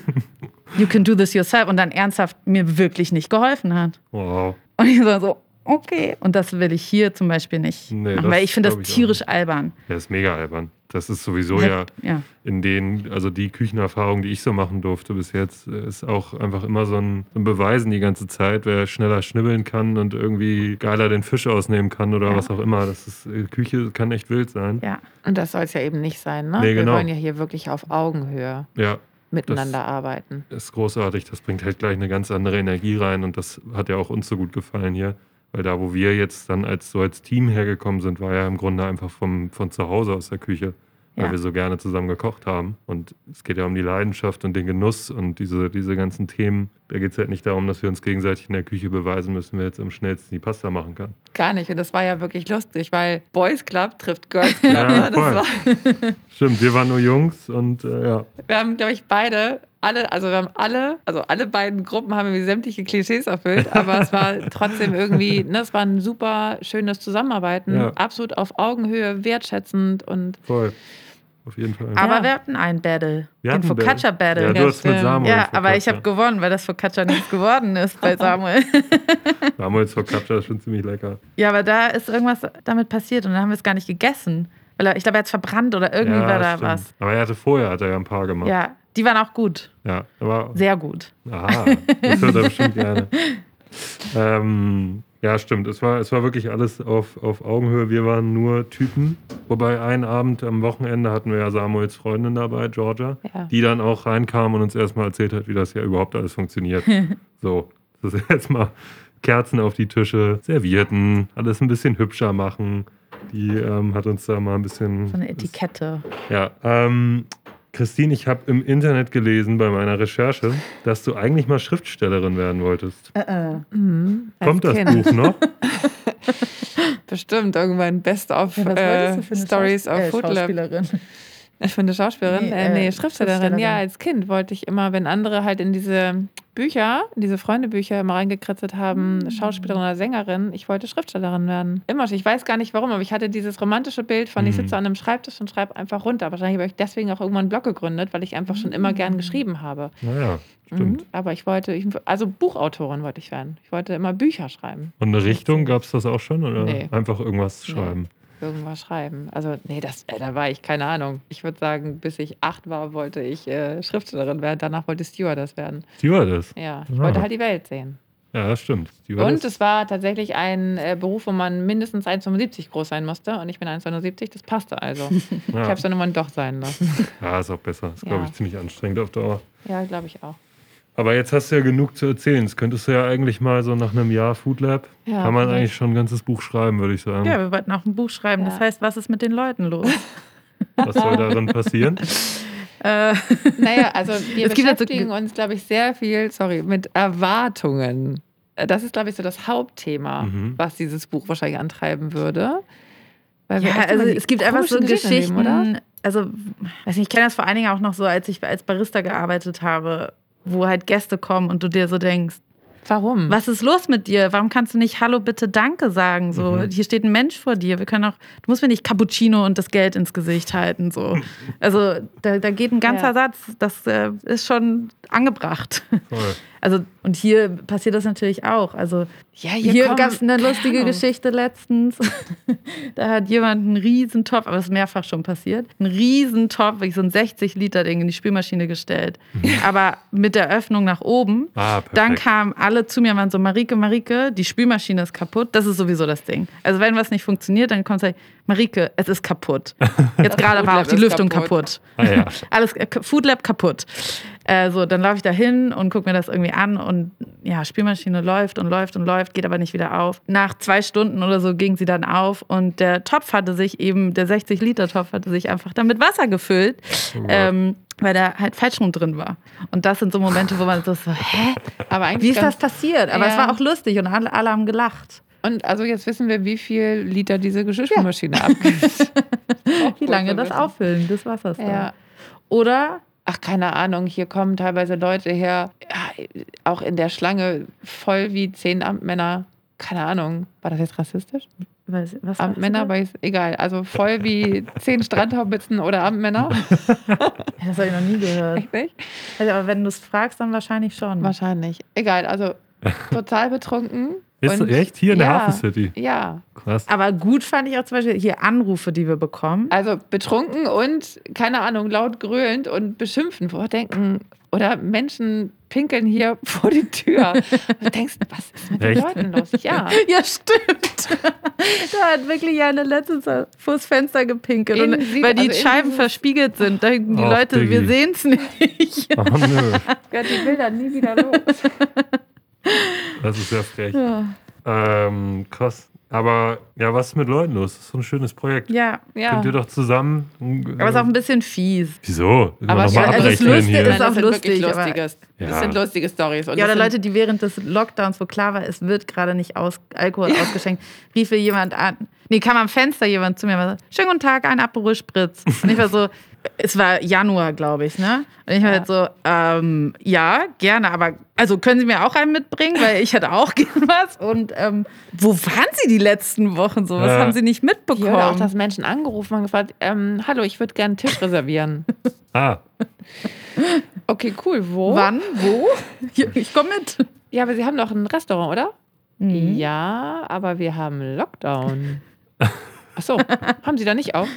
You can do this yourself. Und dann ernsthaft mir wirklich nicht geholfen hat. Wow. Und ich war so, okay. Und das will ich hier zum Beispiel nicht Nee, machen, das weil ich finde das ich tierisch albern. Ja, ist mega albern. Das ist sowieso ja ja. in den, also die Küchenerfahrung, die ich so machen durfte bis jetzt, ist auch einfach immer so ein, ein Beweisen die ganze Zeit, wer schneller schnibbeln kann und irgendwie geiler den Fisch ausnehmen kann oder Ja. was auch immer. Das ist, äh, Küche kann echt wild sein. Ja. Und das soll es ja eben nicht sein, ne? Nee, genau. Wir wollen ja hier wirklich auf Augenhöhe Ja, miteinander arbeiten. ist großartig. Das bringt halt gleich eine ganz andere Energie rein und das hat ja auch uns so gut gefallen hier. Weil da, wo wir jetzt dann als so als Team hergekommen sind, war ja im Grunde einfach vom, von zu Hause aus der Küche, weil Ja. wir so gerne zusammen gekocht haben. Und es geht ja um die Leidenschaft und den Genuss und diese, diese ganzen Themen. Da geht es halt nicht darum, dass wir uns gegenseitig in der Küche beweisen müssen, wer jetzt am schnellsten die Pasta machen kann. Gar nicht. Und das war ja wirklich lustig, weil Boys Club trifft Girls Club. Ja, ne? voll. war, (laughs) Stimmt, wir waren nur Jungs und äh, ja. wir haben, glaube ich, beide, alle, also wir haben alle, also alle beiden Gruppen haben irgendwie sämtliche Klischees erfüllt, (laughs) aber es war trotzdem irgendwie, ne, es war ein super schönes Zusammenarbeiten, Ja. absolut auf Augenhöhe, wertschätzend und Voll. Auf jeden Fall. Aber Ja. wir hatten ein Battle. Wir den hatten Battle. Focaccia Battle. Ja, Ja, du hast mit. Samuel. aber ich habe gewonnen, weil das Focaccia nichts geworden ist bei (laughs) Samuel. (laughs) Samuels Focaccia ist schon ziemlich lecker. ja, aber da ist irgendwas damit passiert und dann haben wir es gar nicht gegessen. Weil er, ich glaube, er hat es verbrannt oder irgendwie ja, war da stimmt. was. Aber er hatte vorher hat er ja ein paar gemacht. Ja, die waren auch gut. Ja, aber Sehr gut. aha, das hört er bestimmt gerne. (laughs) Ähm, ja, stimmt. Es war, es war wirklich alles auf, auf Augenhöhe. Wir waren nur Typen. Wobei einen Abend am Wochenende hatten wir ja Samuels Freundin dabei, Georgia, Ja. die dann auch reinkam und uns erstmal erzählt hat, wie das ja überhaupt alles funktioniert. (laughs) so, das ist jetzt mal Kerzen auf die Tische, Servierten, alles ein bisschen hübscher machen. Die ähm, hat uns da mal ein bisschen. So eine Etikette. Ja, ähm, Christine, ich habe im Internet gelesen bei meiner Recherche, dass du eigentlich mal Schriftstellerin werden wolltest. Äh, äh. Mhm. Kommt das Kind. Buch noch? (laughs) Bestimmt irgendwann Best of Ja, äh, du für eine Stories Schaus- of äh, Food Lab. Ich finde Schauspielerin. Nee, Nee, äh, äh, nee Schriftstellerin. Schriftstellerin. Ja, als Kind wollte ich immer, wenn andere halt in diese Bücher, in diese Freundebücher immer reingekritzelt haben, Mm. Schauspielerin oder Sängerin, ich wollte Schriftstellerin werden. Immer schon. Ich weiß gar nicht warum, aber ich hatte dieses romantische Bild von, ich Mhm. sitze an einem Schreibtisch und schreibe einfach runter. Wahrscheinlich habe ich deswegen auch irgendwann einen Blog gegründet, weil ich einfach schon immer gern geschrieben habe. Naja, stimmt. Mhm. Aber ich wollte, ich, also Buchautorin wollte ich werden. Ich wollte immer Bücher schreiben. Und eine Richtung gab es das auch schon? Oder Nee. einfach irgendwas Nee. Irgendwas schreiben. Also, nee, das, äh, da war ich, keine Ahnung. Ich würde sagen, bis ich acht war, wollte ich äh, Schriftstellerin werden. Danach wollte ich Stewardess werden. Stewardess. Ja, ich Ah. wollte halt die Welt sehen. Ja, das stimmt. Und es war tatsächlich ein äh, Beruf, wo man mindestens 1,75 groß sein musste. Und ich bin 1,79, das passte also. (laughs) Ich ja. habe es dann irgendwann doch sein lassen. ja, ist auch besser. Ist, glaube Ja. ich, ziemlich anstrengend auf Dauer. ja, glaube ich auch. Aber jetzt hast du ja genug zu erzählen. Das könntest du ja eigentlich mal so nach einem Jahr Food Lab, Ja, kann man vielleicht. eigentlich schon ein ganzes Buch schreiben, würde ich sagen. Ja, wir wollten auch ein Buch schreiben. Das Ja. heißt, was ist mit den Leuten los? (laughs) Was soll darin passieren? äh, (laughs) Naja, also wir Es gibt so- beschäftigen uns, glaube ich, sehr viel, sorry, mit Erwartungen. Äh, Das ist, glaube ich, so das Hauptthema, Mhm. was dieses Buch wahrscheinlich antreiben würde. Weil ja, also es gibt einfach so Geschichten. erleben, oder? Also, weiß nicht, ich kenne das vor allen Dingen auch noch so, als ich als Barista gearbeitet habe, wo halt Gäste kommen und du dir so denkst, Warum? was ist los mit dir? Warum kannst du nicht Hallo, bitte, Danke sagen? So, Mhm. hier steht ein Mensch vor dir. Wir können auch, du musst mir nicht Cappuccino und das Geld ins Gesicht halten. So. (laughs) Also da, da geht ein ganzer Ja. Satz, das äh, ist schon angebracht. Voll. Also, und hier passiert das natürlich auch. Also Ja, hier kommen- gab es eine lustige Ahnung. Geschichte letztens. (laughs) da hat jemand einen riesen Topf, aber das ist mehrfach schon passiert, einen riesen Topf, wirklich so ein 60 Liter Ding in die Spülmaschine gestellt. Aber mit der Öffnung nach oben. Ah, perfekt. Dann kamen alle zu mir und waren so, Marike, Marike, die Spülmaschine ist kaputt. Das ist sowieso das Ding. Also wenn was nicht funktioniert, dann kommt es Marike, es ist kaputt. (laughs) Jetzt gerade war auch die Lüftung kaputt. kaputt. Ah, ja. Alles äh, Food Lab kaputt. Äh, so, dann laufe ich da hin und gucke mir das irgendwie an und ja, Spülmaschine läuft und läuft und läuft, geht aber nicht wieder auf. Nach zwei Stunden oder so ging sie dann auf und der Topf hatte sich eben, der 60-Liter-Topf hatte sich einfach dann mit Wasser gefüllt. Oh. Ähm, weil da halt falsch rum drin war. Und das sind so Momente, wo man so, so hä? Aber eigentlich Wie ist das passiert? Aber es Ja. war auch lustig und alle, alle haben gelacht. Und also jetzt wissen wir, wie viel Liter diese Geschirrspülmaschine abgibt. (laughs) Wie lange das Auffüllen des Wassers Ja. da. Oder Ach, keine Ahnung, hier kommen teilweise Leute her, auch in der Schlange, voll wie zehn Amtmänner. Keine Ahnung, war das jetzt rassistisch? was, was Amtmänner, weiß, egal. Also voll wie (laughs) zehn Strandhaubitzen oder Amtmänner. (laughs) Das habe ich noch nie gehört. Echt nicht? Also, aber wenn du es fragst, dann wahrscheinlich schon. Wahrscheinlich. Egal, also total betrunken. Ist Und- echt hier in der ja, Hafen City? Ja, Krass. Aber gut fand ich auch zum Beispiel hier Anrufe, die wir bekommen. also betrunken und, keine Ahnung, laut gröhlend und beschimpfen. Wo wir denken, oder Menschen pinkeln hier (laughs) vor die Tür. (laughs) Und du denkst, was ist mit den Echt? Leuten los? Ja. (laughs) Ja, stimmt. da hat wirklich eine letztens vors Fenster gepinkelt. In Und, sie- weil die also Scheiben verspiegelt sind. Da denken die Ach, Leute, Diggi. wir sehen es nicht. Oh, nö. Ja, die Bilder nie wieder los. Das ist ja frech. Ja. Ähm, krass. Aber ja, was ist mit Leuten los? Das ist so ein schönes Projekt. ja. Ja. Könnt ihr doch zusammen. Aber es ist auch ein bisschen fies. Wieso? Aber noch ja, mal also es ist das auch sind lustig, wirklich aber- lustige, das Ja. sind lustige Stories. Ja, oder Leute, die während des Lockdowns, wo klar war, es wird gerade nicht aus, Alkohol ausgeschenkt, rief hier jemand an. Nee, kam am Fenster jemand zu mir und war so, schönen guten Tag, ein Aperol Spritz. Und ich war so, es war Januar, glaube ich, ne? Und ich war Ja. halt so, ähm, ja, gerne, aber also können Sie mir auch einen mitbringen, weil ich hätte auch (laughs) gerne was. Und ähm, wo waren Sie die letzten Wochen so? Was Ja. haben Sie nicht mitbekommen? Hier oder auch, dass Menschen angerufen haben und gefragt, ähm, hallo, ich würde gerne einen Tisch reservieren. (laughs) Ah, Okay, cool. Wo? Wann? Wo? Ich komme mit. Ja, aber Sie haben doch ein Restaurant, oder? Mhm. Ja, aber wir haben Lockdown. (laughs) Ach so, haben Sie da nicht auf?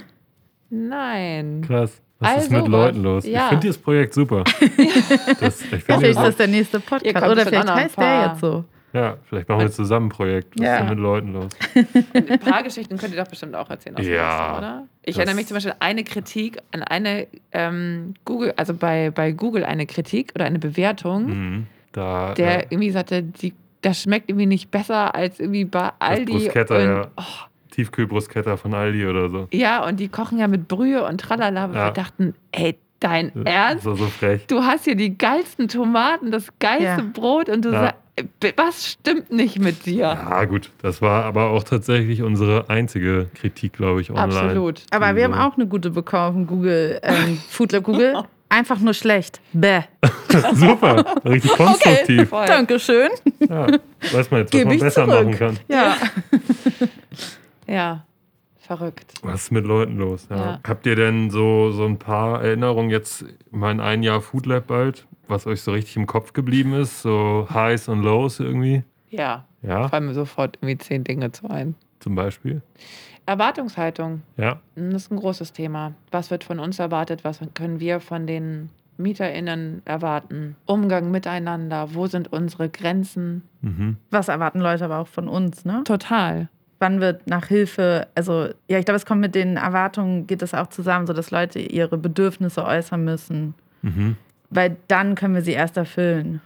Nein. krass. Was All ist mit. Leuten los? Ich Ja. finde dieses Projekt super. (laughs) das, ich Vielleicht ist das, das der nächste Podcast. Oder vielleicht heißt der jetzt so. ja, vielleicht machen wir zusammen ein Projekt. Was Ja. ist denn mit Leuten los? (laughs) Ein paar Geschichten könnt ihr doch bestimmt auch erzählen aus dem Ja, Restaurant, oder? Ich das- erinnere mich zum Beispiel an eine Kritik, an eine ähm, Google, also bei, bei Google eine Kritik oder eine Bewertung, Mhm. Da, der äh, irgendwie sagte, die das schmeckt irgendwie nicht besser als irgendwie bei Aldi. Bruschetta, und, ja. oh, Tiefkühlbruschetta von Aldi oder so. ja, und die kochen ja mit Brühe und tralala. Aber Ja. wir dachten, ey, dein Ernst? So. Du hast hier die geilsten Tomaten, das geilste Ja. Brot und du Ja. sagst, was stimmt nicht mit dir? Ja, gut. Das war aber auch tatsächlich unsere einzige Kritik, glaube ich, online. Absolut. Aber wir haben auch eine gute bekommen, Google, ähm, Foodlab Google. (laughs) Einfach nur schlecht. Bäh. (laughs) Super, richtig konstruktiv. Voll. Dankeschön. Ja, weiß man jetzt, was Gebe man besser zurück. machen kann. Ja. (laughs) Ja, verrückt. Was ist mit Leuten los? Ja. Ja. Habt ihr denn so, so ein paar Erinnerungen jetzt, mein ein Jahr Food Lab bald, was euch so richtig im Kopf geblieben ist? So Highs und Lows irgendwie? Ja, Ja, fallen mir sofort irgendwie zehn Dinge zu ein. zum Beispiel. Erwartungshaltung, Ja, das ist ein großes Thema. Was wird von uns erwartet? Was können wir von den MieterInnen erwarten? Umgang miteinander, wo sind unsere Grenzen? mhm. Was erwarten Leute aber auch von uns, ne? Total. Wann wird nach Hilfe, also ja, ich glaube, es kommt mit den Erwartungen, geht es auch zusammen, so dass Leute ihre Bedürfnisse äußern müssen. Mhm. Weil dann können wir sie erst erfüllen.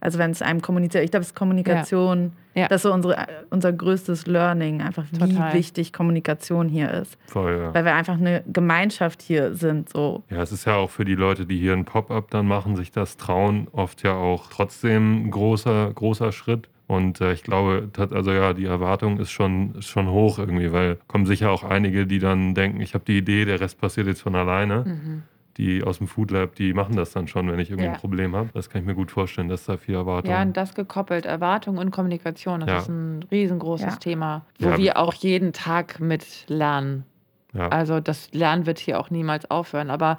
Also wenn es einem kommuniziert, ich glaube, es ist Kommunikation, Ja. das ist so unsere, unser größtes Learning, einfach wie Total. wichtig Kommunikation hier ist. voll, ja. Weil wir einfach eine Gemeinschaft hier sind. So. Ja, es ist ja auch für die Leute, die hier ein Pop-up dann machen, sich das trauen, oft ja auch trotzdem ein großer, großer Schritt. Und äh, ich glaube, tat- also ja, die Erwartung ist schon, ist schon hoch irgendwie, weil kommen sicher auch einige, die dann denken, ich habe die Idee, der Rest passiert jetzt von alleine. Mhm. Die aus dem Food Lab, die machen das dann schon, wenn ich irgendwie Ja. ein Problem habe. Das kann ich mir gut vorstellen, dass da viel Erwartung Ja, und das gekoppelt, Erwartung und Kommunikation, das Ja. ist ein riesengroßes Ja. Thema, wo Ja. wir auch jeden Tag mit lernen. ja. Also das Lernen wird hier auch niemals aufhören. Aber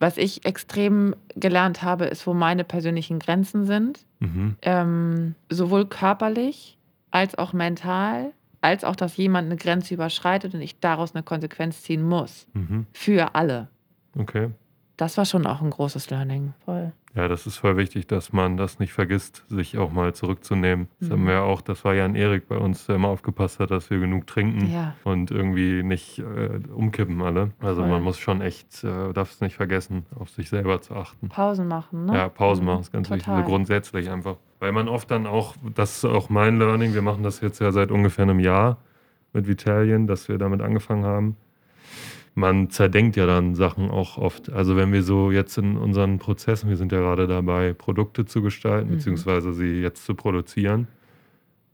was ich extrem gelernt habe, ist, wo meine persönlichen Grenzen sind. Mhm. Ähm, sowohl körperlich als auch mental, als auch, dass jemand eine Grenze überschreitet und ich daraus eine Konsequenz ziehen muss. Mhm. Für alle. Okay. Das war schon auch ein großes Learning. Voll. Ja, das ist voll wichtig, dass man das nicht vergisst, sich auch mal zurückzunehmen. Das Mhm. haben wir ja auch, das war Jan Erik bei uns, der immer aufgepasst hat, dass wir genug trinken Ja. und irgendwie nicht äh, umkippen alle. Also Voll. man muss schon echt, äh, darf es nicht vergessen, auf sich selber zu achten. Pausen machen, ne? Ja, Pausen Mhm, machen ist ganz wichtig, total. also grundsätzlich einfach. Weil man oft dann auch, das ist auch mein Learning, wir machen das jetzt ja seit ungefähr einem Jahr mit Vitalien, dass wir damit angefangen haben. Man zerdenkt ja dann Sachen auch oft. Also wenn wir so jetzt in unseren Prozessen, wir sind ja gerade dabei, Produkte zu gestalten, Mhm. beziehungsweise sie jetzt zu produzieren.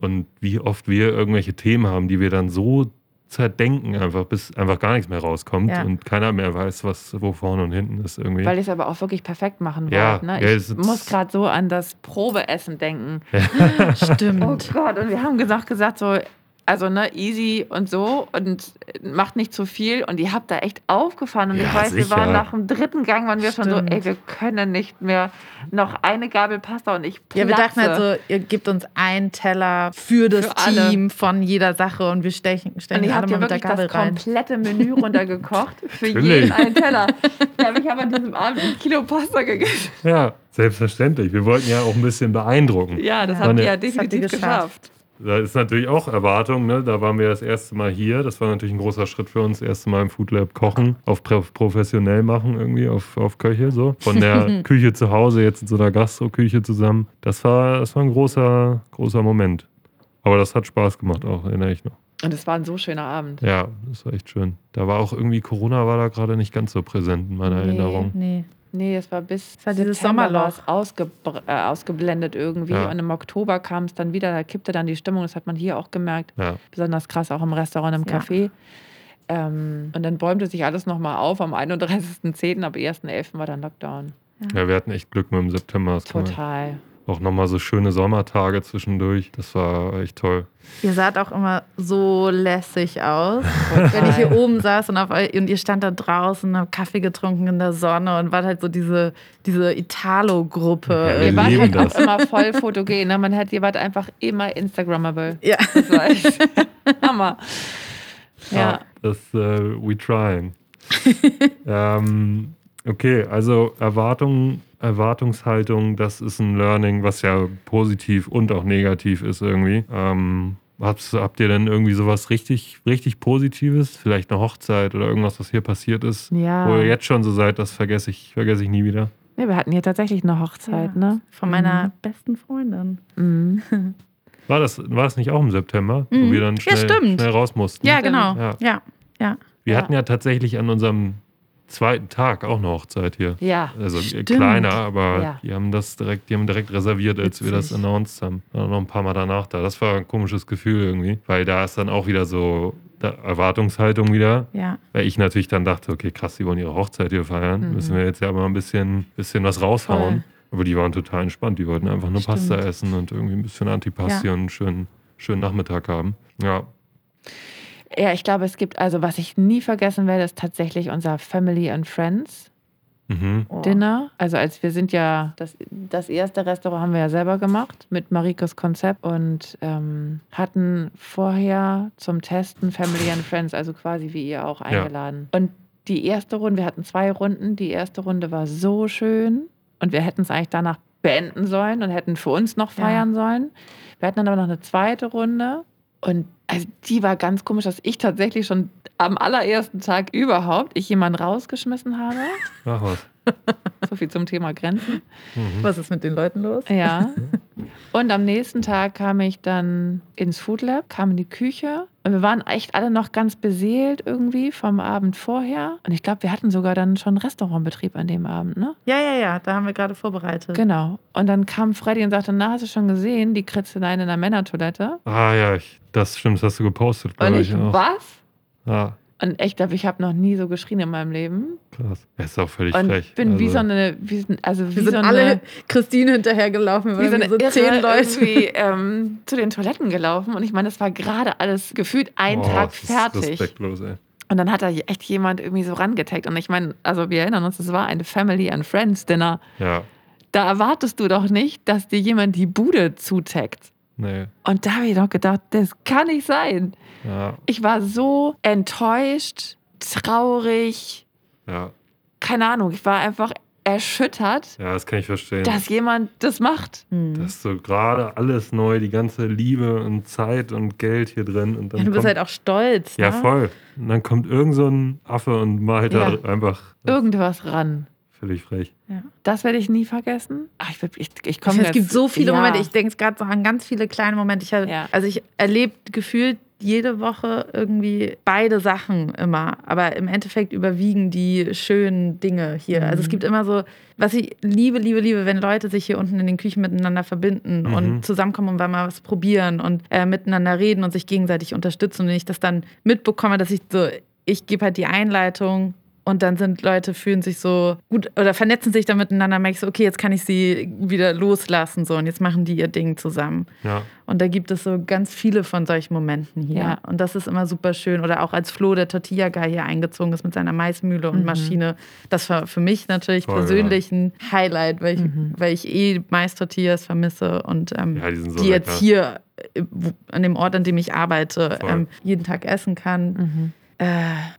Und wie oft wir irgendwelche Themen haben, die wir dann so zerdenken, einfach bis einfach gar nichts mehr rauskommt Ja. und keiner mehr weiß, was wo vorne und hinten ist irgendwie. Weil ich es aber auch wirklich perfekt machen Ja, wollte. Ne? ja, Ich es ist- muss gerade so an das Probeessen denken. (laughs) Stimmt. Oh Gott, und wir haben gesagt, gesagt so, also ne, easy und so und macht nicht zu viel. Und ihr habt da echt aufgefahren. Und Ja, ich weiß, wir sicher. waren nach dem dritten Gang, waren wir schon so, Stimmt. ey, wir können nicht mehr noch eine Gabel Pasta und ich platze. Ja, wir dachten halt so, ihr gebt uns einen Teller für das Für. Team von jeder Sache und wir stechen, und stechen ich alle habe mal mit der wirklich Gabel das rein. komplette Menü (laughs) runtergekocht. Für jeden einen Teller. Ja, ich habe an diesem Abend ein Kilo Pasta gegessen. Ja, selbstverständlich. Wir wollten ja auch ein bisschen beeindrucken. Ja, das Ja. habt ihr ja Das definitiv geschafft. geschafft. Da ist natürlich auch Erwartung. Ne? Da waren wir das erste Mal hier. Das war natürlich ein großer Schritt für uns. Das erste Mal im Food Lab kochen, auf pro- professionell machen irgendwie, auf, auf Köche so. Von der (laughs) Küche zu Hause jetzt in so einer Gastro-Küche zusammen. Das war, das war ein großer, großer Moment. Aber das hat Spaß gemacht auch, erinnere ich noch. Und es war ein so schöner Abend. Ja, das war echt schön. Da war auch irgendwie Corona war da gerade nicht ganz so präsent in meiner Nee, Erinnerung. Nee. Nee, es war bis war dieses September Sommerloch. es äh, ausgeblendet irgendwie. Ja. Und im Oktober kam es dann wieder, da kippte dann die Stimmung. Das hat man hier auch gemerkt. Ja, Besonders krass auch im Restaurant, im Ja. Café. Ähm, und dann bäumte sich alles nochmal auf am 31.10., aber 1.11. war dann Lockdown. ja, wir hatten echt Glück mit dem September. Total. Auch nochmal so schöne Sommertage zwischendurch. Das war echt toll. Ihr saht auch immer so lässig aus. (laughs) Wenn ich hier oben saß und, auf, und ihr stand da draußen, habt Kaffee getrunken in der Sonne und wart halt so diese, diese Italo-Gruppe. Ja, Ihr wart halt das. auch immer voll fotogen. Ne? Man hat, ihr wart einfach immer Instagrammable. Ja. Das war echt (laughs) Hammer. Ja. Das äh, we trying. (laughs) ähm, okay, also Erwartungen, Erwartungshaltung, das ist ein Learning, was ja positiv und auch negativ ist irgendwie. Ähm, habt, habt ihr denn irgendwie sowas richtig, richtig Positives? Vielleicht eine Hochzeit oder irgendwas, was hier passiert ist? Ja. Wo ihr jetzt schon so seid, das vergesse ich, vergesse ich nie wieder. Nee, wir hatten hier tatsächlich eine Hochzeit, Ja. ne? Von meiner besten Freundin. Mhm. War das, war das nicht auch im September, Mhm. wo wir dann Ja, schnell, stimmt. schnell raus mussten? Ja, Stimmt. genau. Ja. Ja, ja. Wir Ja. hatten ja tatsächlich an unserem zweiten Tag auch eine Hochzeit hier. Ja. Also äh, Stimmt. kleiner, aber Ja. die haben das direkt, die haben direkt reserviert, als wir das Witzig. announced haben. War noch ein paar Mal danach da. Das war ein komisches Gefühl irgendwie, weil da ist dann auch wieder so Erwartungshaltung wieder. Ja, Weil ich natürlich dann dachte, okay, krass, die wollen ihre Hochzeit hier feiern. Mhm. Müssen wir jetzt ja mal ein bisschen, bisschen was raushauen. Voll. Aber die waren total entspannt. Die wollten einfach nur Stimmt. Pasta essen und irgendwie ein bisschen Antipasti Ja. und einen schönen, schönen Nachmittag haben. Ja, Ja, ich glaube, es gibt, also was ich nie vergessen werde, ist tatsächlich unser Family and Friends mhm. Oh. Dinner. Also als wir sind ja, das, das erste Restaurant haben wir ja selber gemacht mit Marikes Konzept und ähm, hatten vorher zum Testen Family and Friends, also quasi wie ihr auch eingeladen. Und die erste Runde, wir hatten zwei Runden, die erste Runde war so schön und wir hätten es eigentlich danach beenden sollen und hätten für uns noch Ja. feiern sollen. Wir hatten dann aber noch eine zweite Runde und also die war ganz komisch, dass ich tatsächlich schon am allerersten Tag überhaupt ich jemanden rausgeschmissen habe. Ach was. (laughs) So viel zum Thema Grenzen. Mhm. Was ist mit den Leuten los? Ja. (laughs) Und am nächsten Tag kam ich dann ins Food Lab, kam in die Küche und wir waren echt alle noch ganz beseelt irgendwie vom Abend vorher. Und ich glaube, wir hatten sogar dann schon Restaurantbetrieb an dem Abend, ne? Ja, ja, ja, da haben wir gerade vorbereitet. Genau. Und dann kam Freddy und sagte, na, hast du schon gesehen, die Kritzelein in der Männertoilette? Ah ja, ich, das stimmt, das hast du gepostet, Und glaube ich, ich. auch. was? Ah, Und ich glaube, ich habe noch nie so geschrien in meinem Leben. krass. Er ist auch völlig Und frech. bin wie Also, so eine, wie, so- also wie Wir sind so alle eine, Christine hinterhergelaufen, wie so wir eine so Irre zehn Leute. irgendwie ähm, zu den Toiletten gelaufen. Und ich meine, das war gerade alles gefühlt ein oh, Tag das ist fertig. Respektlos, ey. Und dann hat da echt jemand irgendwie so rangetaggt. Und ich meine, also wir erinnern uns, es war ein Family and Friends Dinner. Ja, Da erwartest du doch nicht, dass dir jemand die Bude zutaggt. Nee. Und da habe ich doch gedacht, das kann nicht sein. Ja, Ich war so enttäuscht, traurig, ja. keine Ahnung, ich war einfach erschüttert, Ja, das kann ich verstehen. dass jemand das macht. Hm. Das ist so gerade alles neu, die ganze Liebe und Zeit und Geld hier drin. Und dann Ja, du bist kommt, halt auch stolz. Ja, ne? voll. Und dann kommt irgend so ein Affe und malt Ja. da einfach Irgendwas ran. Völlig frech. Ja. Das werde ich nie vergessen. Ach, ich, ich, ich komme es gibt so viele ja. Momente. Ich denke gerade so an ganz viele kleine Momente. Ich hab, Ja. Also ich erlebe gefühlt jede Woche irgendwie beide Sachen immer. Aber im Endeffekt überwiegen die schönen Dinge hier. Also es Mhm. gibt immer so, was ich liebe, liebe, liebe, wenn Leute sich hier unten in den Küchen miteinander verbinden Mhm. und zusammenkommen und mal was probieren und äh, miteinander reden und sich gegenseitig unterstützen. Und wenn ich das dann mitbekomme, dass ich so, ich gebe halt die Einleitung und dann sind Leute, fühlen sich so gut oder vernetzen sich dann miteinander, merke ich so, okay, jetzt kann ich sie wieder loslassen so und jetzt machen die ihr Ding zusammen. Ja, Und da gibt es so ganz viele von solchen Momenten hier. Ja. Und das ist immer super schön. Oder auch als Flo, der Tortilla-Guy hier eingezogen ist mit seiner Maismühle und Mhm. Maschine. Das war für mich natürlich Voll, persönlich ein Highlight, weil ich, Mhm. weil ich eh Mais-Tortillas vermisse und ähm, ja die sind so die jetzt hier äh, wo- an dem Ort, an dem ich arbeite, ähm, jeden Tag essen kann. Mhm. Äh,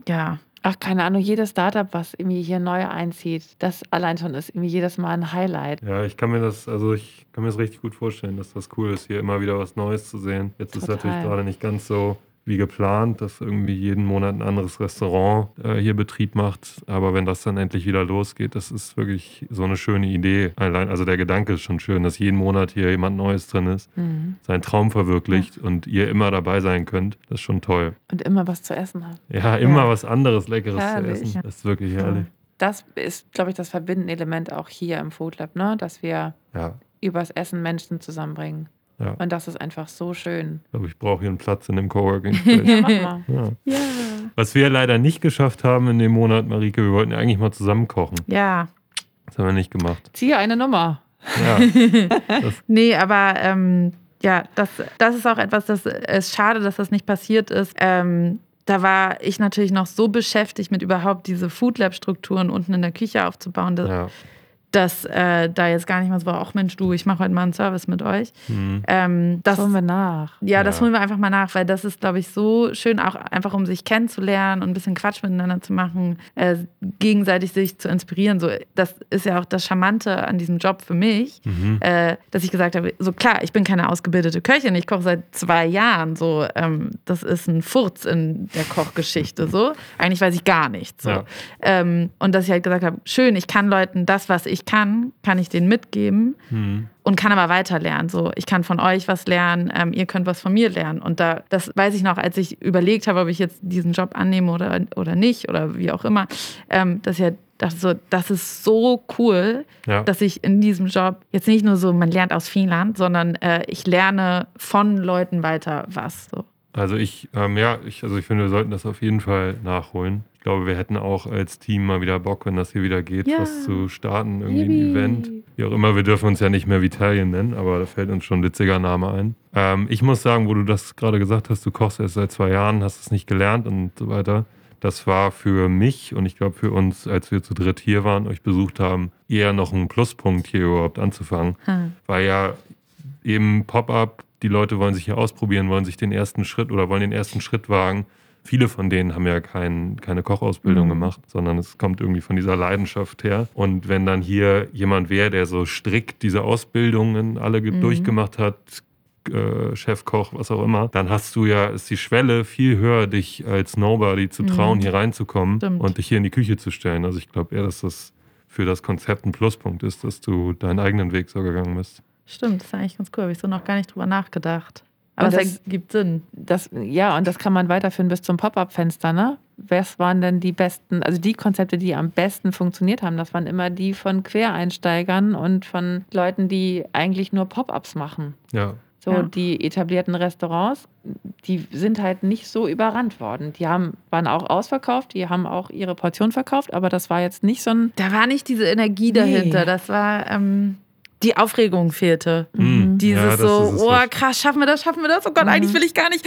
ja, Ach, keine Ahnung, jedes Startup, was irgendwie hier neu einzieht, das allein schon ist irgendwie jedes Mal ein Highlight. Ja, ich kann mir das, also ich kann mir das richtig gut vorstellen, dass das cool ist, hier immer wieder was Neues zu sehen. Jetzt ist Total. natürlich gerade nicht ganz so wie geplant, dass irgendwie jeden Monat ein anderes Restaurant äh, hier Betrieb macht. Aber wenn das dann endlich wieder losgeht, das ist wirklich so eine schöne Idee. Allein, also der Gedanke ist schon schön, dass jeden Monat hier jemand Neues drin ist, Mhm. seinen Traum verwirklicht und ihr immer dabei sein könnt. Das ist schon toll. Und immer was zu essen hat. Ja, immer Ja. was anderes Leckeres Herrlich. zu essen. Das ist wirklich herrlich. Das ist, glaube ich, das verbindende Element auch hier im Food Lab, ne? dass wir Ja, übers Essen Menschen zusammenbringen. Ja. Und das ist einfach so schön. ich glaube, ich brauche hier einen Platz in dem Coworking (laughs) Space. Ja, mach mal. ja. ja, Was wir leider nicht geschafft haben in dem Monat, Marike, wir wollten ja eigentlich mal zusammen kochen. ja. Das haben wir nicht gemacht. Ziehe eine Nummer. Ja, (laughs) Nee, aber ähm, ja, das, das ist auch etwas, das ist schade, dass das nicht passiert ist. Ähm, da war ich natürlich noch so beschäftigt mit überhaupt diese Food Lab Strukturen unten in der Küche aufzubauen, dass, ja. Dass äh, da jetzt gar nicht mal so war, ach Mensch, du, ich mache heute mal einen Service mit euch. Hm. Ähm, das, Das holen wir nach. ja, das Ja. holen wir einfach mal nach, weil das ist, glaube ich, so schön, auch einfach um sich kennenzulernen und ein bisschen Quatsch miteinander zu machen, äh, gegenseitig sich zu inspirieren. So, das ist ja auch das Charmante an diesem Job für mich, Mhm. äh, dass ich gesagt habe, so klar, ich bin keine ausgebildete Köchin, ich koche seit zwei Jahren, so, ähm, das ist ein Furz in der Kochgeschichte, so. (laughs) Eigentlich weiß ich gar nichts, so. Ja. Ähm, und dass ich halt gesagt habe, schön, ich kann Leuten das, was ich ich kann, kann ich denen mitgeben Mhm. und kann aber weiter lernen. So, ich kann von euch was lernen, ähm, ihr könnt was von mir lernen. Und da, das weiß ich noch, als ich überlegt habe, ob ich jetzt diesen Job annehme oder, oder nicht oder wie auch immer, ähm, dass ich halt dachte so, das ist so cool, Ja. dass ich in diesem Job jetzt nicht nur so, man lernt aus Finnland, sondern äh, ich lerne von Leuten weiter was. So. Also ich, ähm, ja, ich, also ich finde, wir sollten das auf jeden Fall nachholen. Ich glaube, wir hätten auch als Team mal wieder Bock, wenn das hier wieder geht, Ja. was zu starten, irgendwie ein. Event. Wie auch immer, wir dürfen uns ja nicht mehr Vitalien nennen, aber da fällt uns schon ein witziger Name ein. Ähm, ich muss sagen, wo du das gerade gesagt hast, du kochst erst seit zwei Jahren, hast es nicht gelernt und so weiter. Das war für mich und ich glaube für uns, als wir zu dritt hier waren, euch besucht haben, eher noch ein Pluspunkt, hier überhaupt anzufangen. Hm. Weil ja eben Pop-up, die Leute wollen sich hier ausprobieren, wollen sich den ersten Schritt oder wollen den ersten Schritt wagen. Viele von denen haben ja kein, keine Kochausbildung Mhm. gemacht, sondern es kommt irgendwie von dieser Leidenschaft her. Und wenn dann hier jemand wäre, der so strikt diese Ausbildungen alle Mhm. durchgemacht hat, äh, Chefkoch, was auch immer, dann hast du ja, ist die Schwelle viel höher, dich als Nobody zu trauen, Mhm. hier reinzukommen Stimmt. und dich hier in die Küche zu stellen. Also ich glaube eher, dass das für das Konzept ein Pluspunkt ist, dass du deinen eigenen Weg so gegangen bist. Stimmt, das ist eigentlich ganz cool. Habe ich so noch gar nicht drüber nachgedacht. Aber es das- ergibt Sinn. Das, ja, und das kann man weiterführen bis zum Pop-Up-Fenster, ne? Was waren denn die besten, also die Konzepte, die am besten funktioniert haben? Das waren immer die von Quereinsteigern und von Leuten, die eigentlich nur Pop-Ups machen. Ja, So Ja. die etablierten Restaurants, die sind halt nicht so überrannt worden. Die haben, waren auch ausverkauft, die haben auch ihre Portion verkauft, aber das war jetzt nicht so ein. Da war nicht diese Energie Nee. dahinter. Das war, ähm, die Aufregung fehlte. Mhm. Dieses Ja, so, oh krass, schaffen wir das, schaffen wir das? Oh Gott, Mhm. eigentlich will ich gar nicht.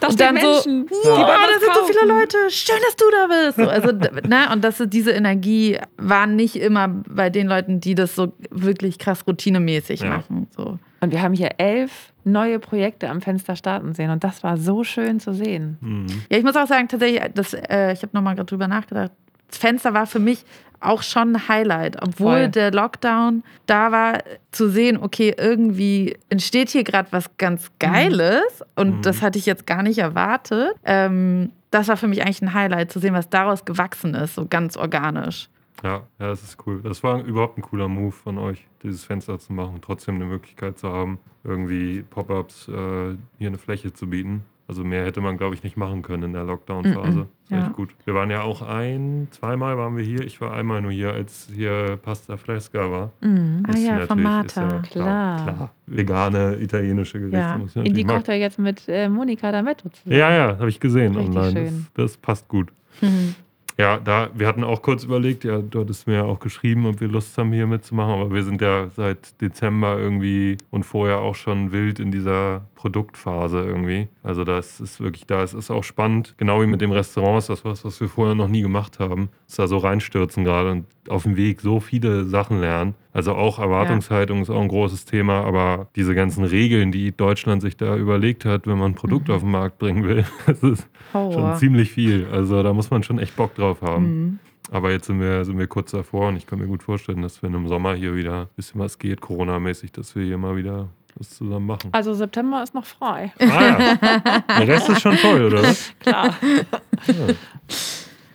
Das und dann Menschen, so, die wow, wollen da sind so viele. Leute, schön, dass du da bist. So, also, ne? Und das, diese Energie war nicht immer bei den Leuten, die das so wirklich krass routinemäßig Ja. machen. So. Und wir haben hier elf neue Projekte am Fenster starten sehen und das war so schön zu sehen. Mhm. Ja, ich muss auch sagen, tatsächlich, das, äh, ich habe nochmal gerade drüber nachgedacht. Das Fenster war für mich auch schon ein Highlight, obwohl Voll. der Lockdown da war, zu sehen, okay, irgendwie entsteht hier gerade was ganz Geiles und Mhm. das hatte ich jetzt gar nicht erwartet. Ähm, das war für mich eigentlich ein Highlight, zu sehen, was daraus gewachsen ist, so ganz organisch. Ja, ja, das ist cool. Das war überhaupt ein cooler Move von euch, dieses Fenster zu machen, trotzdem eine Möglichkeit zu haben, irgendwie Pop-ups äh, hier eine Fläche zu bieten. Also mehr hätte man, glaube ich, nicht machen können in der Lockdown-Phase. Das ist ja. echt gut. Wir waren ja auch ein, zweimal waren wir hier. Ich war einmal nur hier, als hier Pasta Fresca war. Mhm. Ah ja, von Martha. Ja, Klar. klar, klar. Vegane, italienische Gerichte. Ja. die kocht er jetzt mit äh, Monika D'Ametto zusammen. Ja, ja, habe ich gesehen Richtig online. schön. Das, das passt gut. Mhm. (laughs) Ja, da, wir hatten auch kurz überlegt, ja, du hattest mir ja auch geschrieben, ob wir Lust haben, hier mitzumachen, aber wir sind ja seit Dezember irgendwie und vorher auch schon wild in dieser Produktphase irgendwie. Also das ist wirklich, da es ist auch spannend, genau wie mit dem Restaurant, ist das was, was wir vorher noch nie gemacht haben. Ist da so reinstürzen gerade und auf dem Weg so viele Sachen lernen. Also auch Erwartungshaltung ist auch ein großes Thema, aber diese ganzen Regeln, die Deutschland sich da überlegt hat, wenn man ein Produkt Mhm. auf den Markt bringen will, (laughs) das ist schon Horror. ziemlich viel. Also da muss man schon echt Bock drauf haben. Mhm. Aber jetzt sind wir, sind wir kurz davor und ich kann mir gut vorstellen, dass wenn im Sommer hier wieder ein bisschen was geht, Corona-mäßig, dass wir hier mal wieder was zusammen machen. Also September ist noch frei. Ah ja. Der Rest ist schon voll, oder was? (laughs) Klar. Ja.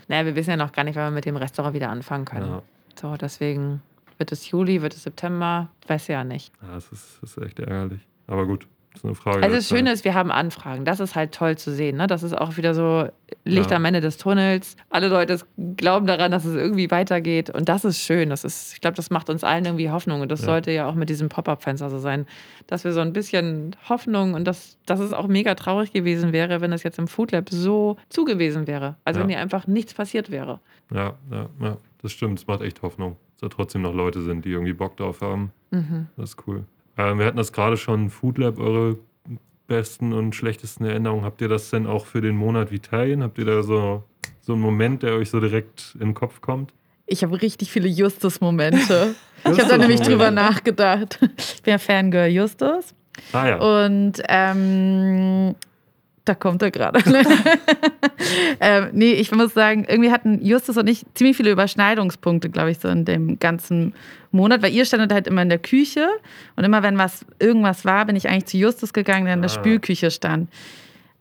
naja, wir wissen ja noch gar nicht, wann wir mit dem Restaurant wieder anfangen können. Ja. So, deswegen wird es Juli, wird es September, weiß ja nicht. Ja, das ist, das ist echt ärgerlich. Aber gut, das ist eine Frage. Also das Schöne ist, wir haben Anfragen. Das ist halt toll zu sehen. Ne? Das ist auch wieder so Licht Ja. am Ende des Tunnels. Alle Leute glauben daran, dass es irgendwie weitergeht. Und das ist schön. Das ist, ich glaube, das macht uns allen irgendwie Hoffnung. Und das Ja. sollte ja auch mit diesem Pop-Up-Fenster so sein, dass wir so ein bisschen Hoffnung und dass, dass es auch mega traurig gewesen wäre, wenn es jetzt im Food Lab so zugewesen wäre. Also Ja. wenn hier einfach nichts passiert wäre. Ja, ja, ja, das stimmt. Es macht echt Hoffnung, dass da trotzdem noch Leute sind, die irgendwie Bock drauf haben. Mhm. Das ist cool. Ähm, wir hatten das gerade schon, Food Lab, eure besten und schlechtesten Erinnerungen. Habt ihr das denn auch für den Monat Vitalien? Habt ihr da so, so einen Moment, der euch so direkt in den Kopf kommt? Ich habe richtig viele Justus-Momente. (laughs) ich habe da nämlich drüber nachgedacht. Ich bin ja Fangirl Justus. Ah ja. Und ähm, da kommt er gerade. (laughs) ähm, nee, ich muss sagen, irgendwie hatten Justus und ich ziemlich viele Überschneidungspunkte, glaube ich, so in dem ganzen Monat, weil ihr standet halt immer in der Küche und immer wenn was irgendwas war, bin ich eigentlich zu Justus gegangen, der in der Ah. Spülküche stand.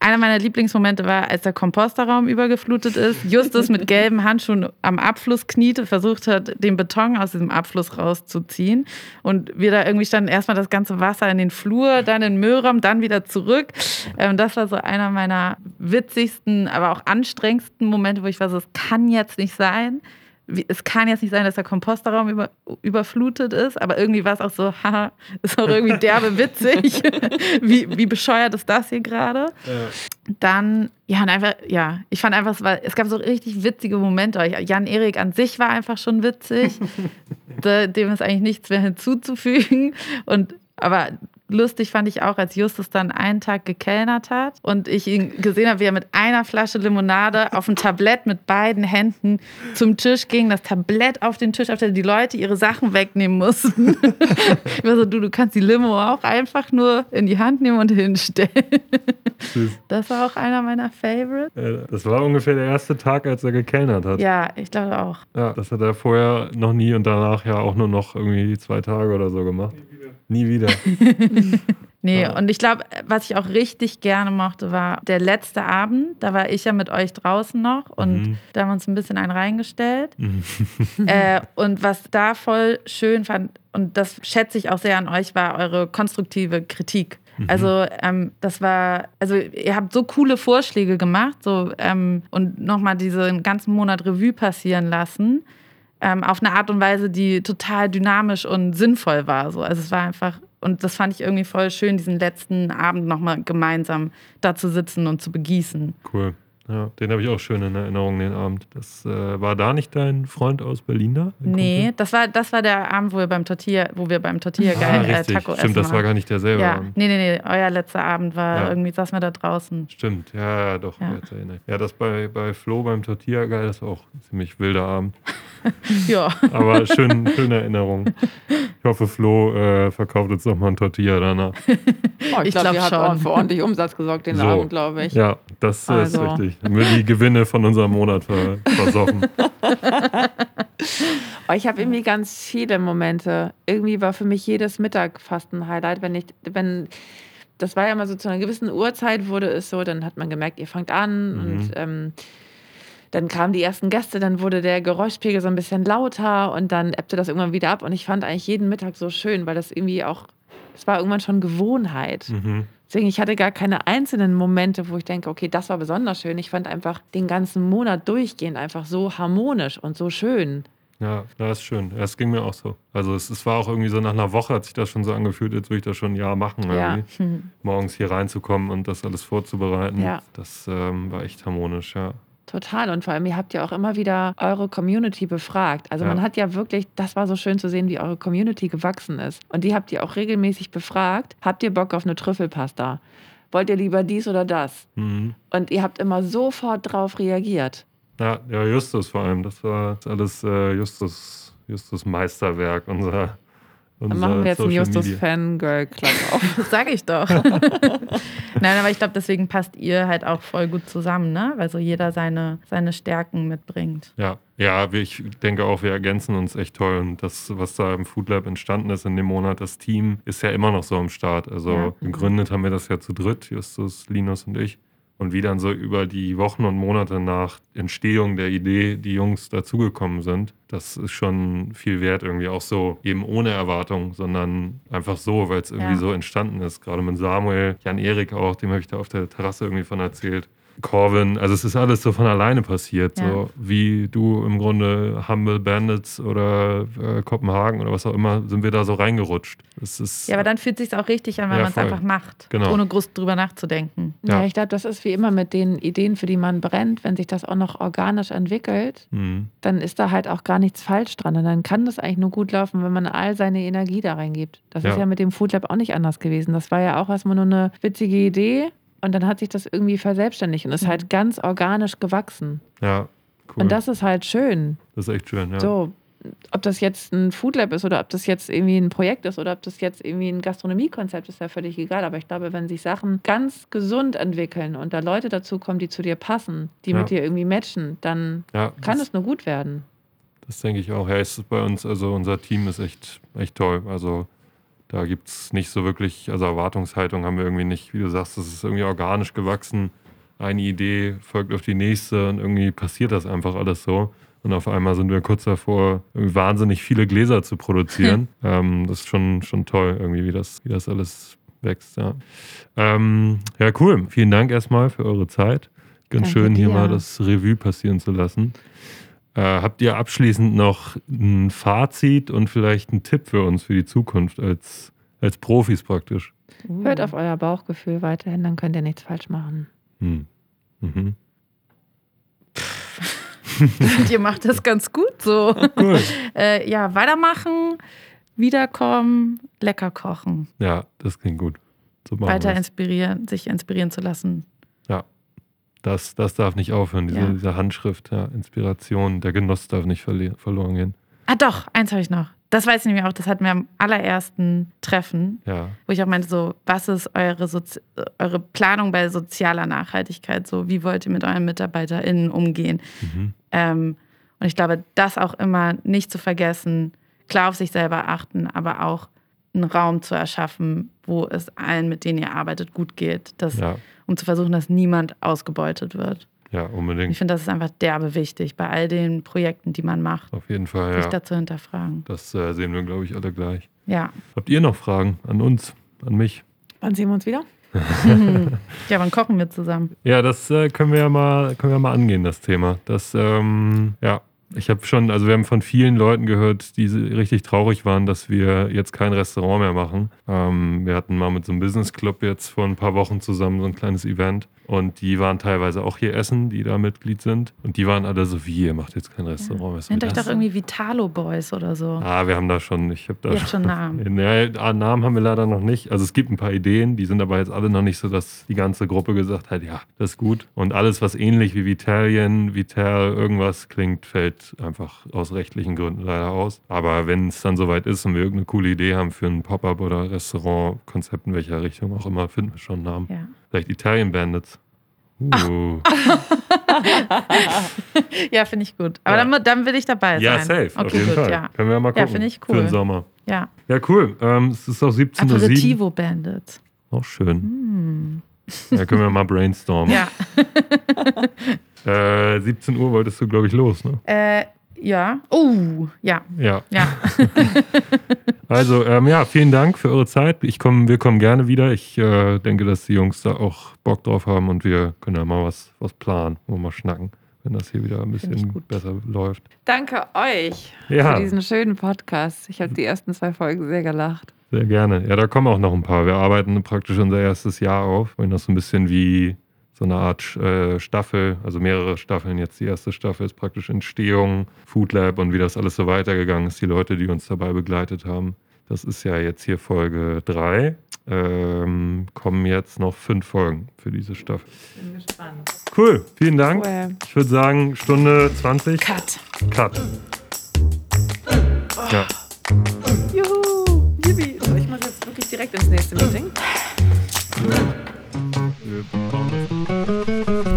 Einer meiner Lieblingsmomente war, als der Komposterraum übergeflutet ist, Justus mit gelben Handschuhen am Abfluss kniete, versucht hat, den Beton aus diesem Abfluss rauszuziehen. Und wir da irgendwie standen erstmal das ganze Wasser in den Flur, dann in den Müllraum, dann wieder zurück. Ähm, das war so einer meiner witzigsten, aber auch anstrengendsten Momente, wo ich war so, es kann jetzt nicht sein es kann jetzt nicht sein, dass der Komposterraum über, überflutet ist, aber irgendwie war es auch so, (laughs) haha, ist auch irgendwie derbe witzig. (laughs) wie, wie bescheuert ist das hier gerade? Ja. Dann, ja, und einfach, ja, ich fand einfach, es, war, es gab so richtig witzige Momente. Jan Erik an sich war einfach schon witzig. (laughs) Dem ist eigentlich nichts mehr hinzuzufügen. Und aber lustig fand ich auch, als Justus dann einen Tag gekellnert hat und ich ihn gesehen habe, wie er mit einer Flasche Limonade auf ein Tablett mit beiden Händen zum Tisch ging, das Tablett auf den Tisch, auf der die Leute ihre Sachen wegnehmen mussten. (laughs) ich war so, du, du kannst die Limo auch einfach nur in die Hand nehmen und hinstellen. Das war auch einer meiner Favorites. Das war ungefähr der erste Tag, als er gekellnert hat. Ja, ich glaube auch. Ja, das hat er vorher noch nie und danach ja auch nur noch irgendwie zwei Tage oder so gemacht. Nie wieder. (laughs) nee, ja. und ich glaube, was ich auch richtig gerne mochte, war der letzte Abend. Da war ich ja mit euch draußen noch und mhm. da haben wir uns ein bisschen einen reingestellt. Mhm. (laughs) (laughs) Äh, und was da voll schön fand, und das schätze ich auch sehr an euch, war eure konstruktive Kritik. Mhm. Also ähm, das war, also ihr habt so coole Vorschläge gemacht so, ähm, und nochmal diesen ganzen Monat Revue passieren lassen ähm, auf eine Art und Weise, die total dynamisch und sinnvoll war. So. Also es war einfach, und das fand ich irgendwie voll schön, diesen letzten Abend nochmal gemeinsam da zu sitzen und zu begießen. Cool. Ja, den habe ich auch schön in Erinnerung, den Abend. Das äh, war da nicht dein Freund aus Berlin da? Nee, das war, das war der Abend, wo wir beim Tortilla, wo wir beim Tortilla ah, geil, äh, Taco Stimmt, essen das war gar nicht derselbe ja. Abend. Nee, nee, nee, euer letzter Abend war ja. irgendwie, saßen wir da draußen. Stimmt, ja, ja doch, ja. Ja, das bei, bei Flo beim Tortilla geil, das war auch ein ziemlich wilder Abend. (laughs) ja. Aber schön, schöne Erinnerung. Ich hoffe, Flo äh, verkauft jetzt nochmal ein Tortilla danach. Oh, ich, ich glaube, glaub, ihr habt für ordentlich Umsatz gesorgt den so. Abend, glaube ich. Ja, das also. ist richtig. (laughs) Haben wir die Gewinne von unserem Monat versoffen. (laughs) oh, ich habe irgendwie ganz viele Momente. Irgendwie war für mich jedes Mittag fast ein Highlight, wenn ich, wenn das war ja mal so zu einer gewissen Uhrzeit wurde es so, dann hat man gemerkt, ihr fangt an mhm. und ähm, dann kamen die ersten Gäste, dann wurde der Geräuschpegel so ein bisschen lauter und dann ebbte das irgendwann wieder ab. Und ich fand eigentlich jeden Mittag so schön, weil das irgendwie auch, es war irgendwann schon Gewohnheit. Mhm. Deswegen, ich hatte gar keine einzelnen Momente, wo ich denke, okay, das war besonders schön. Ich fand einfach den ganzen Monat durchgehend einfach so harmonisch und so schön. Ja, das ist schön. Das ging mir auch so. Also es, es, war auch irgendwie so nach einer Woche hat sich das schon so angefühlt, jetzt würde ich das schon ein Jahr machen, ja. (laughs) morgens hier reinzukommen und das alles vorzubereiten. Ja. Das ähm, war echt harmonisch, ja. Total. Und vor allem, ihr habt ja auch immer wieder eure Community befragt. Also ja. man hat ja wirklich, das war so schön zu sehen, wie eure Community gewachsen ist. Und die habt ihr auch regelmäßig befragt. Habt ihr Bock auf eine Trüffelpasta? Wollt ihr lieber dies oder das? Mhm. Und ihr habt immer sofort drauf reagiert. Ja, ja, Justus vor allem. Das war alles äh, Justus, Justus Meisterwerk, unser dann machen wir jetzt Social einen Justus Fangirl Club auf. (laughs) das sage ich doch. (laughs) Nein, aber ich glaube, deswegen passt ihr halt auch voll gut zusammen, ne? Weil so jeder seine, seine Stärken mitbringt. Ja, ja, ich denke auch, wir ergänzen uns echt toll. Und das, was da im Food Lab entstanden ist in dem Monat, das Team ist ja immer noch so am Start. Also ja. gegründet haben wir das ja zu dritt, Justus, Linus und ich. Und wie dann so über die Wochen und Monate nach Entstehung der Idee die Jungs dazugekommen sind, das ist schon viel wert irgendwie. Auch so eben ohne Erwartung, sondern einfach so, weil es irgendwie ja. so entstanden ist. Gerade mit Samuel, Jan-Erik auch, dem habe ich da auf der Terrasse irgendwie von erzählt. Corvin, also es ist alles so von alleine passiert, ja. so wie du im Grunde Humble Bandits oder äh, Kopenhagen oder was auch immer, sind wir da so reingerutscht. Es ist, ja, aber dann fühlt es sich auch richtig an, wenn ja, man es einfach macht, genau. ohne groß drüber nachzudenken. Ja, ja ich glaube, das ist wie immer mit den Ideen, für die man brennt, wenn sich das auch noch organisch entwickelt, mhm. dann ist da halt auch gar nichts falsch dran und dann kann das eigentlich nur gut laufen, wenn man all seine Energie da reingibt. Das ist ja mit dem Food Lab auch nicht anders gewesen. Das war ja auch erstmal nur eine witzige Idee und dann hat sich das irgendwie verselbstständigt und ist halt mhm. ganz organisch gewachsen. Ja, cool. Und das ist halt schön. Das ist echt schön, ja. So, ob das jetzt ein Foodlab ist oder ob das jetzt irgendwie ein Projekt ist oder ob das jetzt irgendwie ein Gastronomiekonzept ist, ist ja völlig egal. Aber ich glaube, wenn sich Sachen ganz gesund entwickeln und da Leute dazukommen, die zu dir passen, die ja. mit dir irgendwie matchen, dann ja, kann es nur gut werden. Das denke ich auch. Ja, ist bei uns, also unser Team ist echt, echt toll. Also Da gibt es nicht so wirklich, also Erwartungshaltung haben wir irgendwie nicht, wie du sagst, das ist irgendwie organisch gewachsen. Eine Idee folgt auf die nächste und irgendwie passiert das einfach alles so. Und auf einmal sind wir kurz davor, irgendwie wahnsinnig viele Gläser zu produzieren. (laughs) ähm, das ist schon, schon toll, irgendwie, wie das, wie das alles wächst. Ja. Ähm, ja, cool. Vielen Dank erstmal für eure Zeit. Ganz Danke schön, hier dir. mal das Revue passieren zu lassen. Äh, habt ihr abschließend noch ein Fazit und vielleicht einen Tipp für uns für die Zukunft als, als Profis praktisch? Hört auf euer Bauchgefühl weiterhin, dann könnt ihr nichts falsch machen. Hm. Mhm. Und (laughs) ihr macht das ganz gut so. Cool. (laughs) Äh, ja, weitermachen, wiederkommen, lecker kochen, Ja, das klingt gut. So weiter wir's. inspirieren, sich inspirieren zu lassen. Das, das darf nicht aufhören, diese, Ja. diese Handschrift, ja, Inspiration, der Genuss darf nicht verloren gehen. Ah, doch, eins habe ich noch. Das weiß ich nämlich auch, das hatten wir am allerersten Treffen, Ja, wo ich auch meinte, so, was ist eure, Sozi eure Planung bei sozialer Nachhaltigkeit? So, wie wollt ihr mit euren MitarbeiterInnen umgehen? mhm. Ähm, und ich glaube, das auch immer nicht zu vergessen, klar auf sich selber achten, aber auch einen Raum zu erschaffen, wo es allen, mit denen ihr arbeitet, gut geht, das, ja, um zu versuchen, dass niemand ausgebeutet wird. ja, Ich unbedingt. finde, das ist einfach derbe wichtig bei all den Projekten, die man macht, Auf jeden Fall, sich ja. dazu hinterfragen. Das äh, sehen wir, glaube ich, alle gleich. Ja. Habt ihr noch Fragen an uns, an mich? Wann sehen wir uns wieder? (laughs) ja, wann kochen wir zusammen? Ja, das äh, können wir ja mal, können wir mal angehen, das Thema. Das, ähm, ja, ich habe schon, also wir haben von vielen Leuten gehört, die richtig traurig waren, dass wir jetzt kein Restaurant mehr machen. Ähm, wir hatten mal mit so einem Business Club jetzt vor ein paar Wochen zusammen so ein kleines Event und die waren teilweise auch hier essen, die da Mitglied sind. Und die waren alle so, wie, ihr macht jetzt kein Restaurant. Was Nennt euch das doch irgendwie Vitalo Boys oder so. Ah, wir haben da schon, ich habe da Ihr schon Namen. (laughs) Nee, ah, Namen haben wir leider noch nicht. Also es gibt ein paar Ideen, die sind aber jetzt alle noch nicht so, dass die ganze Gruppe gesagt hat, ja, das ist gut. Und alles, was ähnlich wie Vitalien, Vital, irgendwas klingt, fällt einfach aus rechtlichen Gründen leider aus. Aber wenn es dann soweit ist und wir irgendeine coole Idee haben für ein Pop-up oder Restaurant-Konzept in welcher Richtung auch immer, finden wir schon einen Namen. Ja, Vielleicht Italian Bandits. Uh. (laughs) ja finde ich gut. Aber Ja. dann, dann will ich dabei Ja, sein. safe, auf Okay, jeden gut, Fall. ja. Können wir mal gucken. Ja, finde ich Für cool. den Sommer. Ja. Ja, cool. Ähm, es ist auch 17.07 Uhr. Aperitivo Bandits. Auch schön. Hm. Da können wir mal brainstormen. Ja. (laughs) Äh, 17 Uhr wolltest du, glaube ich, los, ne? Äh, ja. Oh, ja. Ja. Ja. (laughs) (laughs) Also, ähm, ja, vielen Dank für eure Zeit. Ich komm, wir kommen gerne wieder. Ich äh, denke, dass die Jungs da auch Bock drauf haben und wir können ja mal was, was planen und mal schnacken, wenn das hier wieder ein bisschen gut. besser läuft. Danke euch Ja. für diesen schönen Podcast. Ich habe die ersten zwei Folgen sehr gelacht. Sehr gerne. Ja, da kommen auch noch ein paar. Wir arbeiten praktisch unser erstes Jahr auf. Wollen das so ein bisschen wie so eine Art äh, Staffel, also mehrere Staffeln. Jetzt die erste Staffel ist praktisch Entstehung, Food Lab und wie das alles so weitergegangen ist. Die Leute, die uns dabei begleitet haben. Das ist ja jetzt hier Folge 3. Ähm, kommen jetzt noch fünf Folgen für diese Staffel. Bin gespannt. Cool, vielen Dank. Cool. Ich würde sagen, Stunde 20. Cut. Cut. Ja. Juhu, yippie. So, ich muss jetzt wirklich direkt ins nächste Meeting. Música